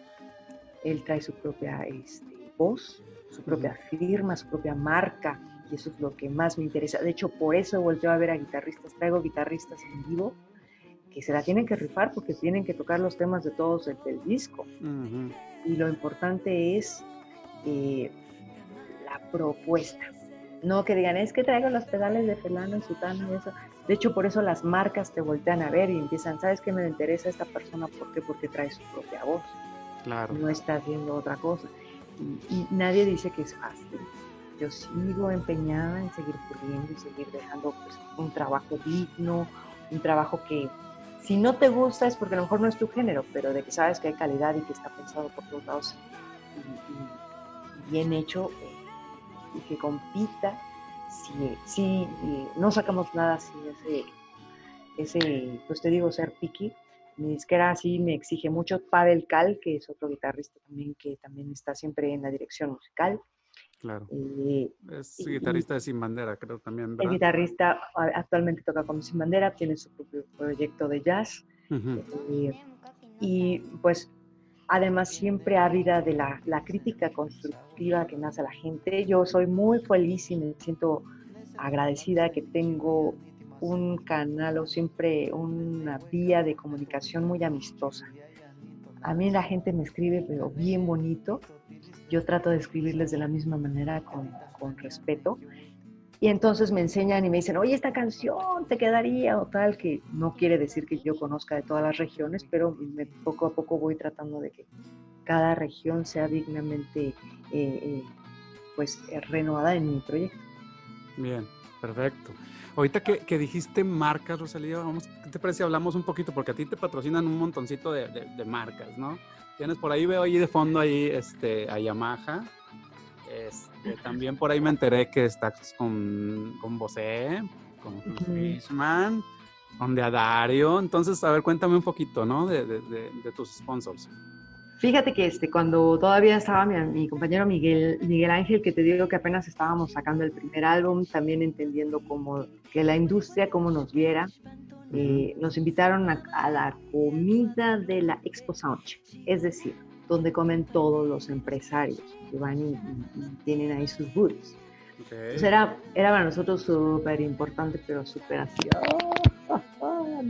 Speaker 2: él trae su propia este, voz, su propia firma, su propia marca, y eso es lo que más me interesa. De hecho, por eso volteo a ver a guitarristas, traigo guitarristas en vivo que se la tienen que rifar porque tienen que tocar los temas de todos el, del disco. Y lo importante es eh, propuesta. No que digan, es que traigo los pedales de Felano y Sutano y eso. De hecho, por eso las marcas te voltean a ver y empiezan, ¿sabes qué me interesa esta persona? ¿Por qué? Porque trae su propia voz. Claro. No está haciendo otra cosa. Y, nadie dice que es fácil. Yo sigo empeñada en seguir puliendo y seguir dejando pues, un trabajo digno, un trabajo que si no te gusta es porque a lo mejor no es tu género, pero de que sabes que hay calidad y que está pensado por todos lados y, bien hecho, eh, y que compita si, si no sacamos nada sin ese, ese, pues te digo, ser picky. Mi disquera sí me exige mucho. Pavel Cal, que es otro guitarrista también, que también está siempre en la dirección musical.
Speaker 1: Claro. Eh, es guitarrista de Sin Bandera, creo también.
Speaker 2: ¿verdad? El guitarrista actualmente toca con Sin Bandera, tiene su propio proyecto de jazz. Eh, y pues además siempre ávida de la, la, crítica constructiva que nace la gente. Yo soy muy feliz y me siento agradecida que tengo un canal o siempre una vía de comunicación muy amistosa. A mí la gente me escribe, pero bien bonito. Yo trato de escribirles de la misma manera, con, con respeto. Y entonces me enseñan y me dicen, oye, esta canción te quedaría o tal, que no quiere decir que yo conozca de todas las regiones, pero poco a poco voy tratando de que cada región sea dignamente eh, eh, pues renovada en mi proyecto.
Speaker 1: Bien, perfecto. Ahorita que, dijiste marcas, Rosalía, vamos, ¿qué te parece si hablamos un poquito? Porque a ti te patrocinan un montoncito de, de, marcas, ¿no? Tienes por ahí, veo ahí de fondo ahí este, a Yamaha. Este, también por ahí me enteré que estás con, con Bosé, con Fishman, con Deadario. Entonces, a ver, cuéntame un poquito, ¿no? De, de, de tus sponsors.
Speaker 2: Fíjate que este, cuando todavía estaba mi, compañero Miguel, Miguel Ángel, que te digo que apenas estábamos sacando el primer álbum, también entendiendo cómo que la industria, cómo nos viera, eh, nos invitaron a, la comida de la Expo Soundcheck, es decir, donde comen todos los empresarios que van y, tienen ahí sus booths. Entonces era, era para nosotros súper importante, pero súper así. ¡oh!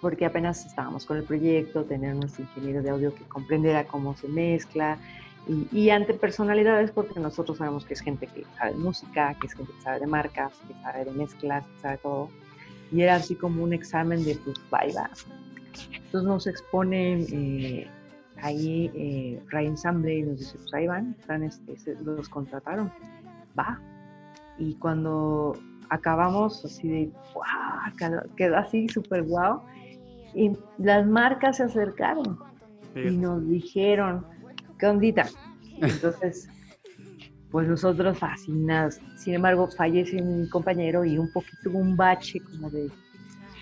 Speaker 2: porque apenas estábamos con el proyecto, tener nuestro ingeniero de audio que comprendiera cómo se mezcla, y, ante personalidades, porque nosotros sabemos que es gente que sabe música, que es gente que sabe de marcas, que sabe de mezclas, que sabe todo. Y era así como un examen de, pues, va Entonces nos exponen eh, ahí eh, Ray Ensemble y nos dice, pues ahí van, este, los contrataron, va. Y cuando acabamos así de, wow, quedó así súper guau. Y las marcas se acercaron y nos dijeron, ¿qué ondita? Entonces, pues nosotros fascinados. Sin embargo, fallece mi compañero y un poquito un bache como de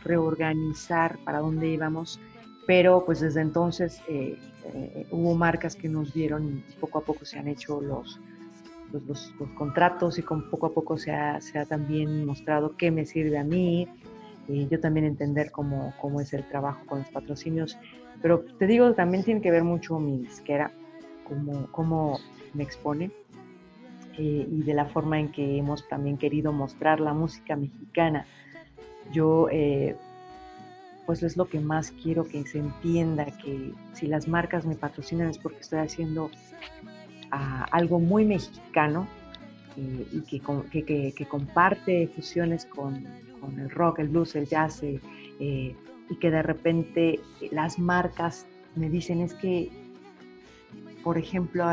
Speaker 2: reorganizar para dónde íbamos, pero pues desde entonces eh, eh, hubo marcas que nos dieron y poco a poco se han hecho los, los, contratos y con poco a poco se ha, se ha también mostrado qué me sirve a mí, y yo también entender cómo, cómo es el trabajo con los patrocinios. Pero te digo, también tiene que ver mucho mi disquera, cómo, cómo me expone eh, y de la forma en que hemos también querido mostrar la música mexicana. Yo, eh, pues es lo que más quiero que se entienda, que si las marcas me patrocinan es porque estoy haciendo ah, algo muy mexicano eh, y que, que, comparte fusiones con, el rock, el blues, el jazz, eh, eh, y que de repente las marcas me dicen es que, por ejemplo,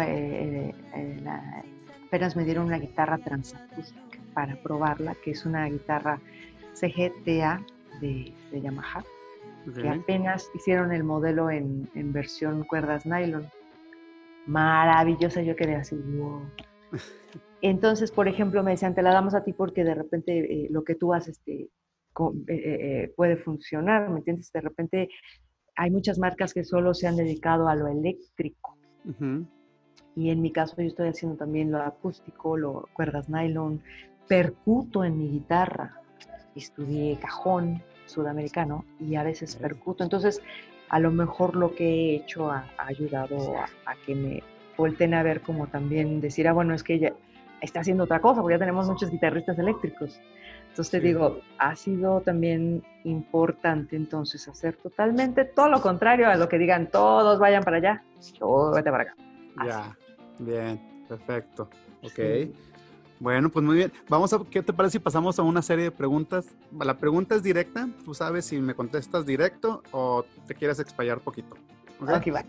Speaker 2: apenas me dieron una guitarra transacústica para probarla, que es una guitarra CGTA de Yamaha, que apenas hicieron el modelo en, en, versión cuerdas nylon. Maravillosa, yo quedé así, wow. Entonces, por ejemplo, me decían, te la damos a ti porque de repente eh, lo que tú haces este, eh, puede funcionar, ¿me entiendes? De repente hay muchas marcas que solo se han dedicado a lo eléctrico. Y en mi caso yo estoy haciendo también lo acústico, lo cuerdas nylon, percuto en mi guitarra. Estudié cajón sudamericano y a veces percuto. Entonces, a lo mejor lo que he hecho ha, ayudado a, a, que me volteen a ver como también decir, ah, bueno, es que ella está haciendo otra cosa, porque ya tenemos muchos guitarristas eléctricos. Entonces te digo, ha sido también importante entonces hacer totalmente todo lo contrario a lo que digan todos vayan para allá, todo vete para acá.
Speaker 1: Ya, bien, perfecto. Ok. Bueno, pues muy bien. Vamos a, ¿qué te parece si pasamos a una serie de preguntas? La pregunta es directa, tú sabes si me contestas directo o te quieres explayar poquito.
Speaker 2: Aquí va.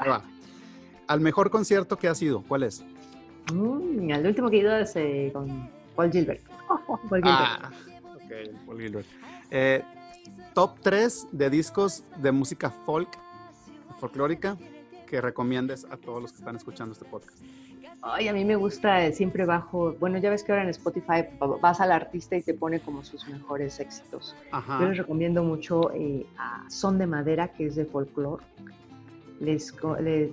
Speaker 2: va.
Speaker 1: Al mejor concierto que ha sido, ¿cuál es?
Speaker 2: Mm, el último que he ido es eh, con Paul Gilbert.
Speaker 1: Paul Gilbert. Ah, ok, Paul Gilbert. Eh, top 3 de discos de música folk, folclórica, que recomiendes a todos los que están escuchando este podcast.
Speaker 2: Ay, a mí me gusta, eh, siempre bajo, bueno, ya ves que ahora en Spotify vas al artista y te pone como sus mejores éxitos. Yo les recomiendo mucho a Son de Madera, que es de folclore. Les,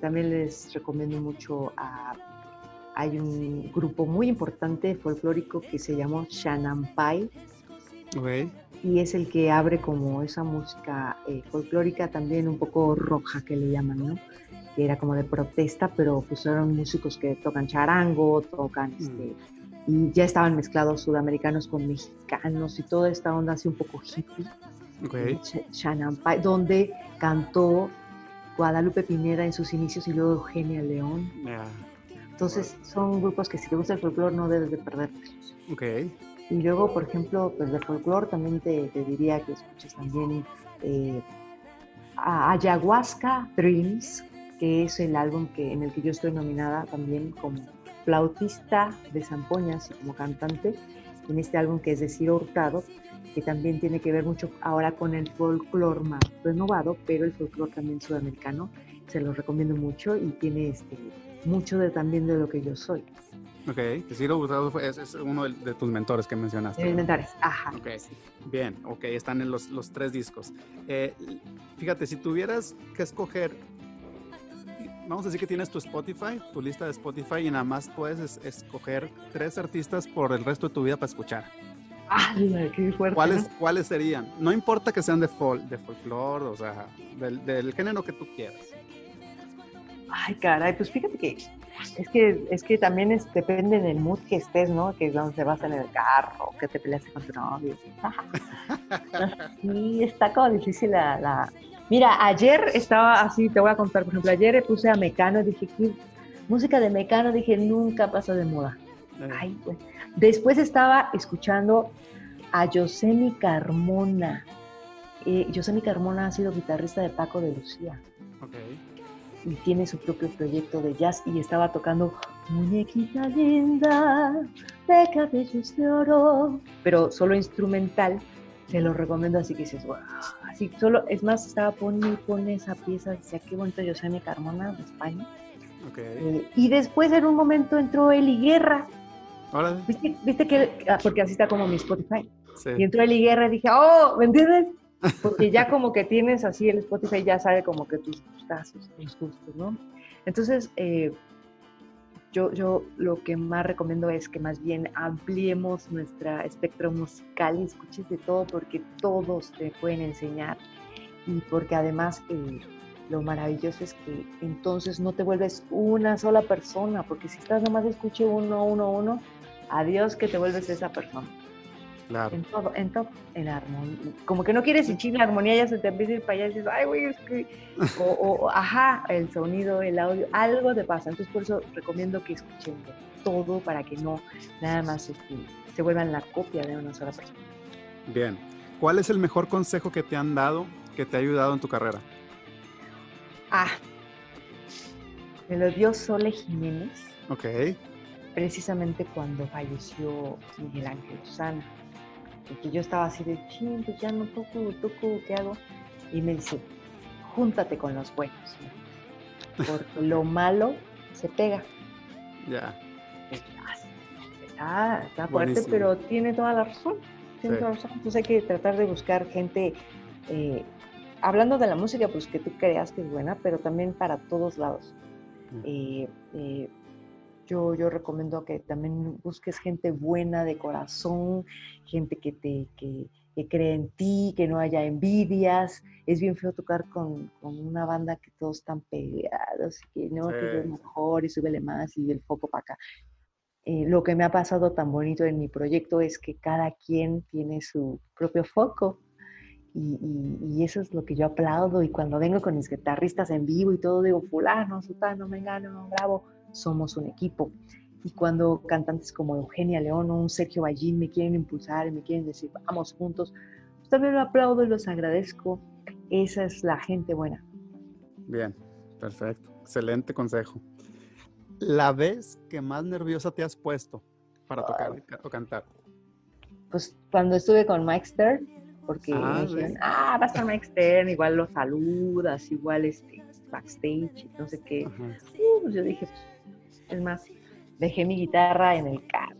Speaker 2: también les recomiendo mucho a hay un grupo muy importante folclórico que se llamó Shanampai. Y es el que abre como esa música eh, folclórica también un poco roja que le llaman, ¿no? Que era como de protesta, pero eran músicos que tocan charango, tocan mm. este, y ya estaban mezclados sudamericanos con mexicanos y toda esta onda así un poco hippie. Okay. Shanampai, donde cantó Guadalupe Pineda en sus inicios y luego Eugenia León. Entonces son grupos que si te gusta el folclore no debes de perderte.
Speaker 1: Ok.
Speaker 2: Y luego, por ejemplo, pues de folclore también te, te diría que escuches también eh, a Ayahuasca Dreams, que es el álbum que, en el que yo estoy nominada también como flautista de zampoñas y como cantante en este álbum que es de Ciro Hurtado, que también tiene que ver mucho ahora con el folclore más renovado, pero el folclore también sudamericano, se lo recomiendo mucho y tiene este, mucho de, también de lo que yo soy.
Speaker 1: Ok, Ciro Hurtado es, es, uno de, tus mentores que mencionaste.
Speaker 2: Mis mentores, ajá.
Speaker 1: Ok, bien, ok, están en los, los tres discos. Eh, fíjate, si tuvieras que escoger vamos a decir que tienes tu Spotify, tu lista de Spotify y nada más puedes escoger tres artistas por el resto de tu vida para escuchar.
Speaker 2: ¡Ay, qué fuerte!
Speaker 1: ¿Cuáles, ¿Cuáles serían? No importa que sean de, fol, de folclore, o sea, del, del, género que tú quieras.
Speaker 2: Ay, caray, pues fíjate que es que, es que también es, depende del mood que estés, ¿no? Que es donde te vas en el carro, que te peleas con tu novio. sí, está como difícil la, la Mira, ayer estaba así, te voy a contar, por ejemplo, ayer puse a Mecano, dije, ¿qué? música de Mecano, dije, nunca pasa de moda. Eh. Ay, pues. Después estaba escuchando a Yosemi Carmona. Eh, Yosemi Carmona ha sido guitarrista de Paco de Lucía. Okay. Y tiene su propio proyecto de jazz y estaba tocando Muñequita linda de cabellos de oro, pero solo instrumental. Se lo recomiendo así que dices, wow solo, es más, estaba poniendo pone esa pieza, decía qué bonito mi Carmona de España. Eh, y después en un momento entró Eli Guerra. ¿Viste, ¿Viste, que, ah, porque así está como mi Spotify. Y entró Eli Guerra y dije, oh, ¿me entiendes? Porque ya como que tienes así el Spotify, ya sabe como que tus gustos, tus gustos, ¿no? Entonces, eh, yo, yo lo que más recomiendo es que más bien ampliemos nuestra espectro musical y escuches de todo porque todos te pueden enseñar y porque además eh, lo maravilloso es que entonces no te vuelves una sola persona porque si estás nomás escuche uno, uno, uno, adiós que te vuelves esa persona. En todo, en todo, en armonía. Como que no quieres y la armonía ya se te empieza a ir para allá y dices, ay, güey, es que. O, ajá, el sonido, el audio, algo te pasa. Entonces, por eso recomiendo que escuchen todo para que no nada más este, se vuelvan la copia de una sola persona.
Speaker 1: Bien. ¿Cuál es el mejor consejo que te han dado que te ha ayudado en tu carrera?
Speaker 2: Ah, me lo dio Sole Jiménez.
Speaker 1: Ok.
Speaker 2: Precisamente cuando falleció Miguel Ángel Susana que yo estaba así de, ching, pues ya no toco, toco, ¿qué hago? Y me dice, júntate con los buenos, porque lo malo se pega.
Speaker 1: Ya.
Speaker 2: Está, está fuerte, pero tiene toda la razón. Tiene toda la razón. Entonces hay que tratar de buscar gente, eh, hablando de la música, pues que tú creas que es buena, pero también para todos lados. Eh, eh, yo, yo recomiendo que también busques gente buena de corazón, gente que te que, cree en ti, que no haya envidias. Es bien feo tocar con, con una banda que todos están pegados, que no, que mejor y súbele más y el foco para acá. Eh, lo que me ha pasado tan bonito en mi proyecto es que cada quien tiene su propio foco. Y, y, y, eso es lo que yo aplaudo. Y cuando vengo con mis guitarristas en vivo y todo, digo, fulano, sultano, mengano, bravo somos un equipo. Y cuando cantantes como Eugenia León o un Sergio Ballín me quieren impulsar y me quieren decir, vamos juntos, pues también lo aplaudo y los agradezco. Esa es la gente buena.
Speaker 1: Bien, perfecto. Excelente consejo. ¿La vez que más nerviosa te has puesto para tocar o cantar?
Speaker 2: Pues cuando estuve con Mike Stern, porque ah, ah, va a estar Mike Stern, igual lo saludas, igual este, backstage, no sé qué. Uh, pues yo dije, pues, es más, dejé mi guitarra en el carro.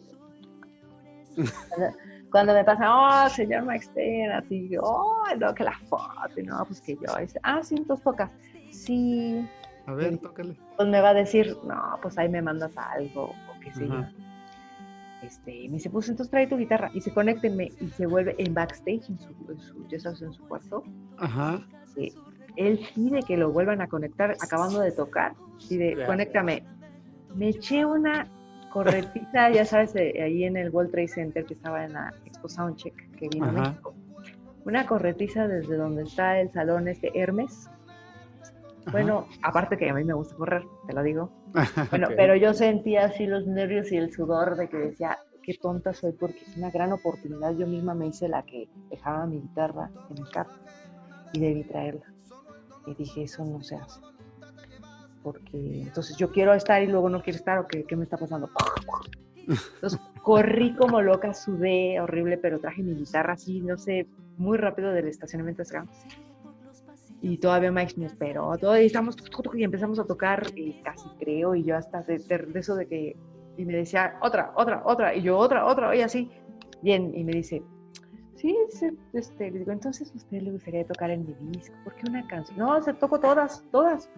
Speaker 2: Cuando, me pasa, oh, señor Maxter, así, oh, no, que la foto, no, pues que yo, ah, sí, entonces tocas. Sí.
Speaker 1: A ver, tócale.
Speaker 2: Pues me va a decir, no, pues ahí me mandas algo, o qué sé yo. Este, me dice, pues entonces trae tu guitarra y se conéctenme y se vuelve en backstage, en su, en su, ya sabes, en su cuarto.
Speaker 1: Ajá.
Speaker 2: él pide que lo vuelvan a conectar acabando de tocar. Pide, conéctame me eché una corretiza, ya sabes, ahí en el World Trade Center que estaba en la Expo Soundcheck que vino a México. Una corretiza desde donde está el salón este Hermes Bueno, aparte que a mí me gusta correr, te lo digo. Bueno, pero yo sentía así los nervios y el sudor de que decía, qué tonta soy porque es una gran oportunidad. Yo misma me hice la que dejaba mi guitarra en el carro y debí traerla. Y dije, eso no se hace. Porque entonces yo quiero estar y luego no quiero estar o qué, me está pasando. Corrí como loca, sudé horrible, pero traje mi guitarra así, no sé, muy rápido del estacionamiento. Y todavía Mike me esperó, y, estamos, y empezamos a tocar, y casi creo, y yo hasta de, de, eso de que, y me decía, otra, otra, otra, y yo otra, otra, y así, bien, y me dice, sí, este, le digo, entonces a usted le gustaría tocar en mi disco, ¿por qué una canción? No, se tocó todas, todas.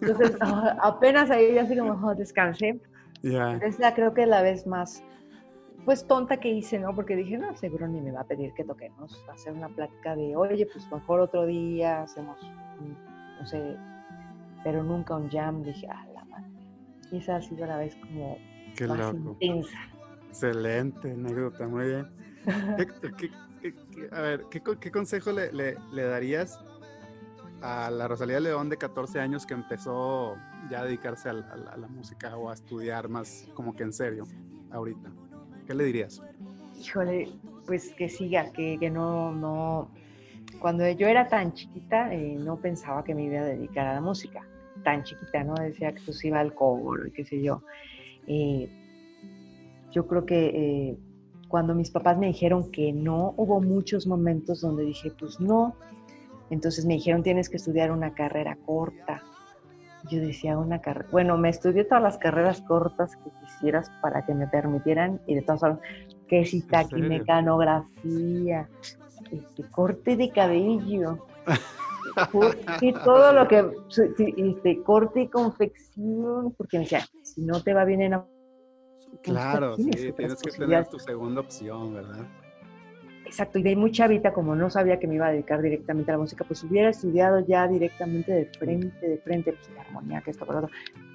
Speaker 2: Entonces, apenas ahí así como, oh, descansé. Yeah. Esa creo que la vez más pues tonta que hice, ¿no? Porque dije, no, seguro ni me va a pedir que toquemos, hacer una plática de, oye, pues mejor otro día hacemos, no sé, pero nunca un jam. Dije, ah, la madre. Y esa ha sido la vez como
Speaker 1: Qué más intensa. Excelente anécdota, muy bien. a ver, ¿qué, consejo le, le, darías a la Rosalía León de 14 años que empezó ya a dedicarse a, a la música o a estudiar más como que en serio ahorita? ¿Qué le dirías?
Speaker 2: Híjole, pues que siga, que, que no, no. Cuando yo era tan chiquita, eh, no pensaba que me iba a dedicar a la música. Tan chiquita, ¿no? Decía que pues iba al coro y qué sé yo. Eh, yo creo que eh, cuando mis papás me dijeron que no, hubo muchos momentos donde dije, pues no. Entonces me dijeron, tienes que estudiar una carrera corta. Yo decía una carrera, bueno, me estudié todas las carreras cortas que quisieras para que me permitieran y de todas formas, que si taquimecanografía, este, corte de cabello, y todo lo que, este, corte y confección, porque me decía, si no te va bien en
Speaker 1: Claro, sí, tienes que tener tu segunda opción, ¿verdad?
Speaker 2: Exacto, y de muy chavita, como no sabía que me iba a dedicar directamente a la música, pues hubiera estudiado ya directamente de frente, de frente, pues la armonía, que esto, por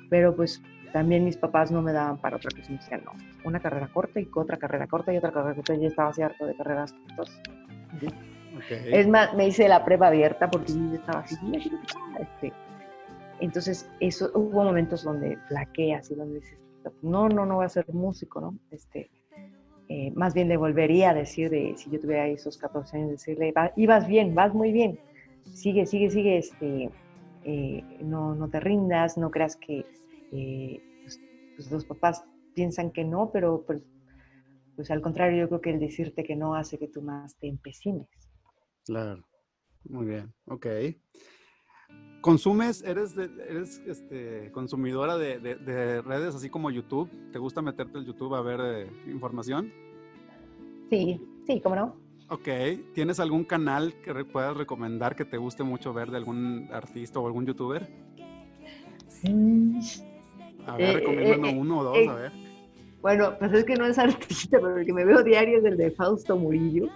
Speaker 2: Pero pues también mis papás no me daban para otra cosa, me decían, no, una carrera corta y otra carrera corta y otra carrera corta, y yo estaba así harto de carreras cortas. Es más, me hice la prueba abierta porque yo estaba así, este. Entonces, eso, hubo momentos donde flaqueas y donde dices, no, no, no voy a ser músico, ¿no? Este, eh, más bien le volvería a decir, de, si yo tuviera esos 14 años, decirle, ibas bien, vas muy bien, sigue, sigue, sigue, este, eh, no, no te rindas, no creas que eh, pues, pues, los papás piensan que no, pero pues, pues, al contrario, yo creo que el decirte que no hace que tú más te empecines.
Speaker 1: Claro, muy bien, ok. ¿Consumes, eres, eres este, consumidora de, redes así como YouTube? ¿Te gusta meterte en YouTube a ver eh, información?
Speaker 2: Sí, sí, ¿cómo no?
Speaker 1: Ok, ¿tienes algún canal que puedas recomendar que te guste mucho ver de algún artista o algún youtuber? A ver, eh, recomiéndanos eh, uno o dos, a ver.
Speaker 2: Bueno, pues es que no es artista, pero el que me veo diario es el de Fausto Murillo.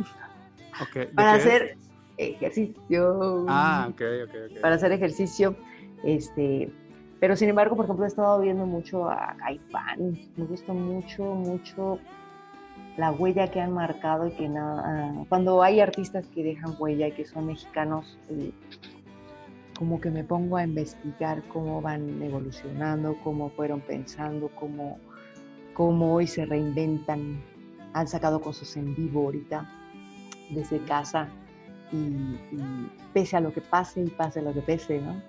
Speaker 1: Okay.
Speaker 2: Para hacer ejercicio.
Speaker 1: Ah, ok, ok, ok.
Speaker 2: Para hacer ejercicio. Este, pero sin embargo, por ejemplo, he estado viendo mucho a Caifán. Me gusta mucho, mucho la huella que han marcado y que nada. Cuando hay artistas que dejan huella y que son mexicanos, eh, como que me pongo a investigar cómo van evolucionando, cómo fueron pensando, cómo, cómo hoy se reinventan. Han sacado cosas en vivo ahorita desde casa y, pese a lo que pase y pase lo que pese, ¿no?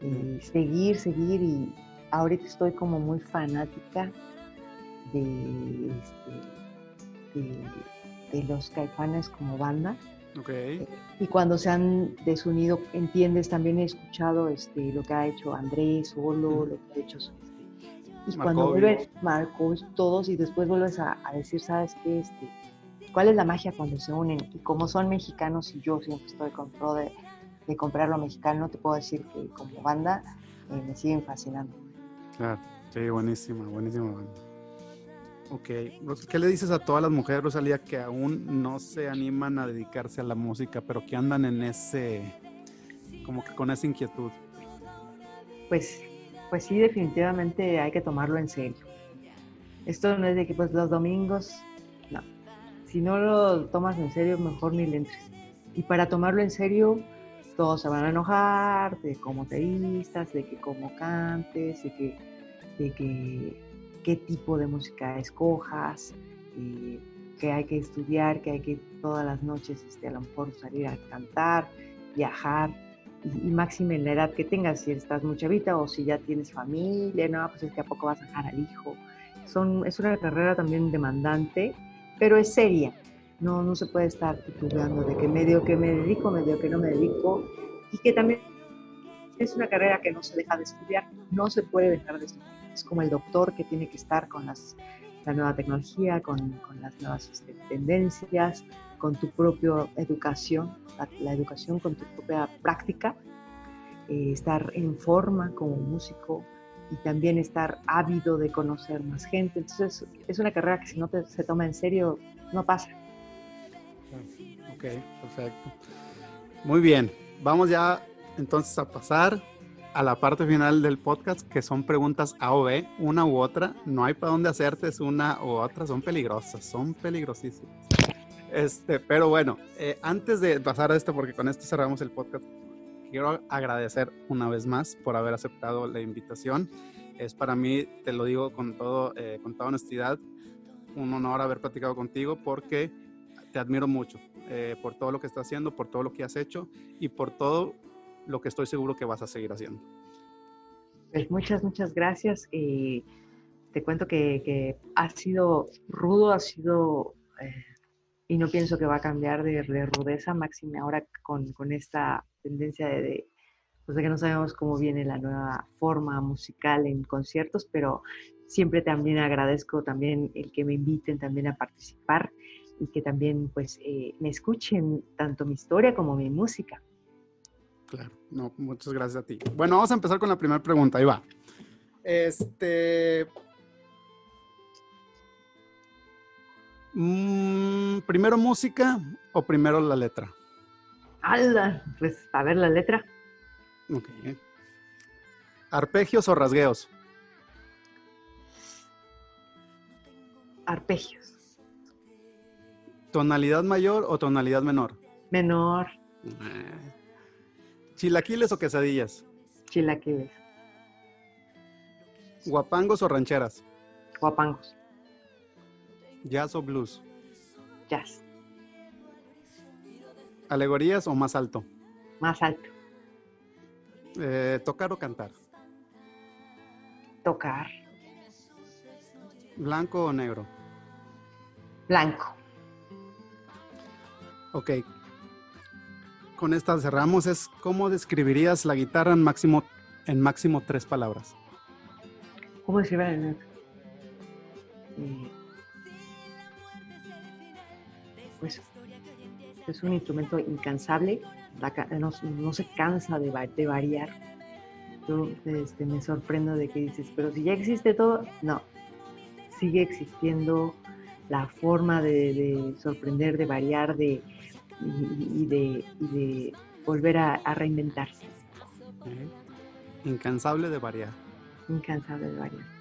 Speaker 2: Eh, seguir, seguir y ahorita estoy como muy fanática de, este, de, los caifanes como banda.
Speaker 1: Okay. Eh,
Speaker 2: y cuando se han desunido, entiendes, también he escuchado este, lo que ha hecho Andrés, Solo, lo que ha hecho este, y cuando vuelves, Marcos, todos, y después vuelves a, a decir, ¿sabes qué? Este, cuál es la magia cuando se unen. Y como son mexicanos y yo siempre estoy con pro de, de comprar lo mexicano, te puedo decir que como banda eh, me siguen fascinando.
Speaker 1: Claro, sí, buenísima, buenísima banda. Ok, ¿qué le dices a todas las mujeres, Rosalía, que aún no se animan a dedicarse a la música, pero que andan en ese, como que con esa inquietud?
Speaker 2: Pues, pues sí, definitivamente hay que tomarlo en serio. Esto no es de que pues los domingos si no lo tomas en serio, mejor ni le entres. Y para tomarlo en serio, todos se van a enojar de cómo te vistas, de que cómo cantes, de que, de que qué tipo de música escojas, eh, que hay que estudiar, que hay que todas las noches este, a lo mejor salir a cantar, viajar, y, máxime en la edad que tengas, si estás muy chavita o si ya tienes familia, no, pues es que a poco vas a dejar al hijo. Son, es una carrera también demandante, pero es seria. No, no se puede estar titulando de que medio que me dedico, medio que no me dedico, y que también es una carrera que no se deja de estudiar, no se puede dejar de estudiar. Es como el doctor que tiene que estar con las, la nueva tecnología, con, con las nuevas este, tendencias, con tu propia educación, la, educación con tu propia práctica, eh, estar en forma como músico y también estar ávido de conocer más gente. Entonces es una carrera que si no se toma en serio, no pasa.
Speaker 1: Ok, perfecto. Muy bien, vamos ya entonces a pasar a la parte final del podcast, que son preguntas A o B, una u otra. No hay para dónde hacerte, es una u otra, son peligrosas, son peligrosísimas. Este, pero bueno, eh, antes de pasar a esto, porque con esto cerramos el podcast, quiero agradecer una vez más por haber aceptado la invitación. Es para mí, te lo digo con, todo, eh, con toda honestidad, un honor haber platicado contigo porque te admiro mucho eh, por todo lo que estás haciendo, por todo lo que has hecho y por todo lo que estoy seguro que vas a seguir haciendo.
Speaker 2: Pues muchas, muchas gracias. te cuento que, que, ha sido rudo, ha sido y no pienso que va a cambiar de, rudeza, máxime ahora con, con esta tendencia de, pues de que no sabemos cómo viene la nueva forma musical en conciertos, pero siempre también agradezco también el que me inviten también a participar y que también pues eh, me escuchen tanto mi historia como mi música.
Speaker 1: Claro, no, muchas gracias a ti. Bueno, vamos a empezar con la primera pregunta, ahí va. Este, Mm, ¿Primero música o primero la letra?
Speaker 2: ¡Hala! Pues a ver la letra.
Speaker 1: Ok. ¿Arpegios o rasgueos?
Speaker 2: Arpegios.
Speaker 1: ¿Tonalidad mayor o tonalidad menor?
Speaker 2: Menor.
Speaker 1: Eh. ¿Chilaquiles o quesadillas?
Speaker 2: Chilaquiles.
Speaker 1: ¿Guapangos o rancheras?
Speaker 2: Guapangos.
Speaker 1: ¿Jazz o blues? ¿Alegorías o más alto?
Speaker 2: Más alto.
Speaker 1: Eh, ¿Tocar o cantar?
Speaker 2: Tocar.
Speaker 1: ¿Blanco o negro?
Speaker 2: Blanco.
Speaker 1: Ok. Con esta cerramos. Es ¿Cómo describirías la guitarra en máximo, en máximo tres palabras?
Speaker 2: ¿Cómo describir. Eh, pues es un instrumento incansable, no, se cansa de, variar. Yo este, me sorprendo de que dices, pero si ya existe todo, no, sigue existiendo la forma de, sorprender, de variar, de, y, de, volver a, a reinventarse.
Speaker 1: Incansable de variar.
Speaker 2: Incansable de variar.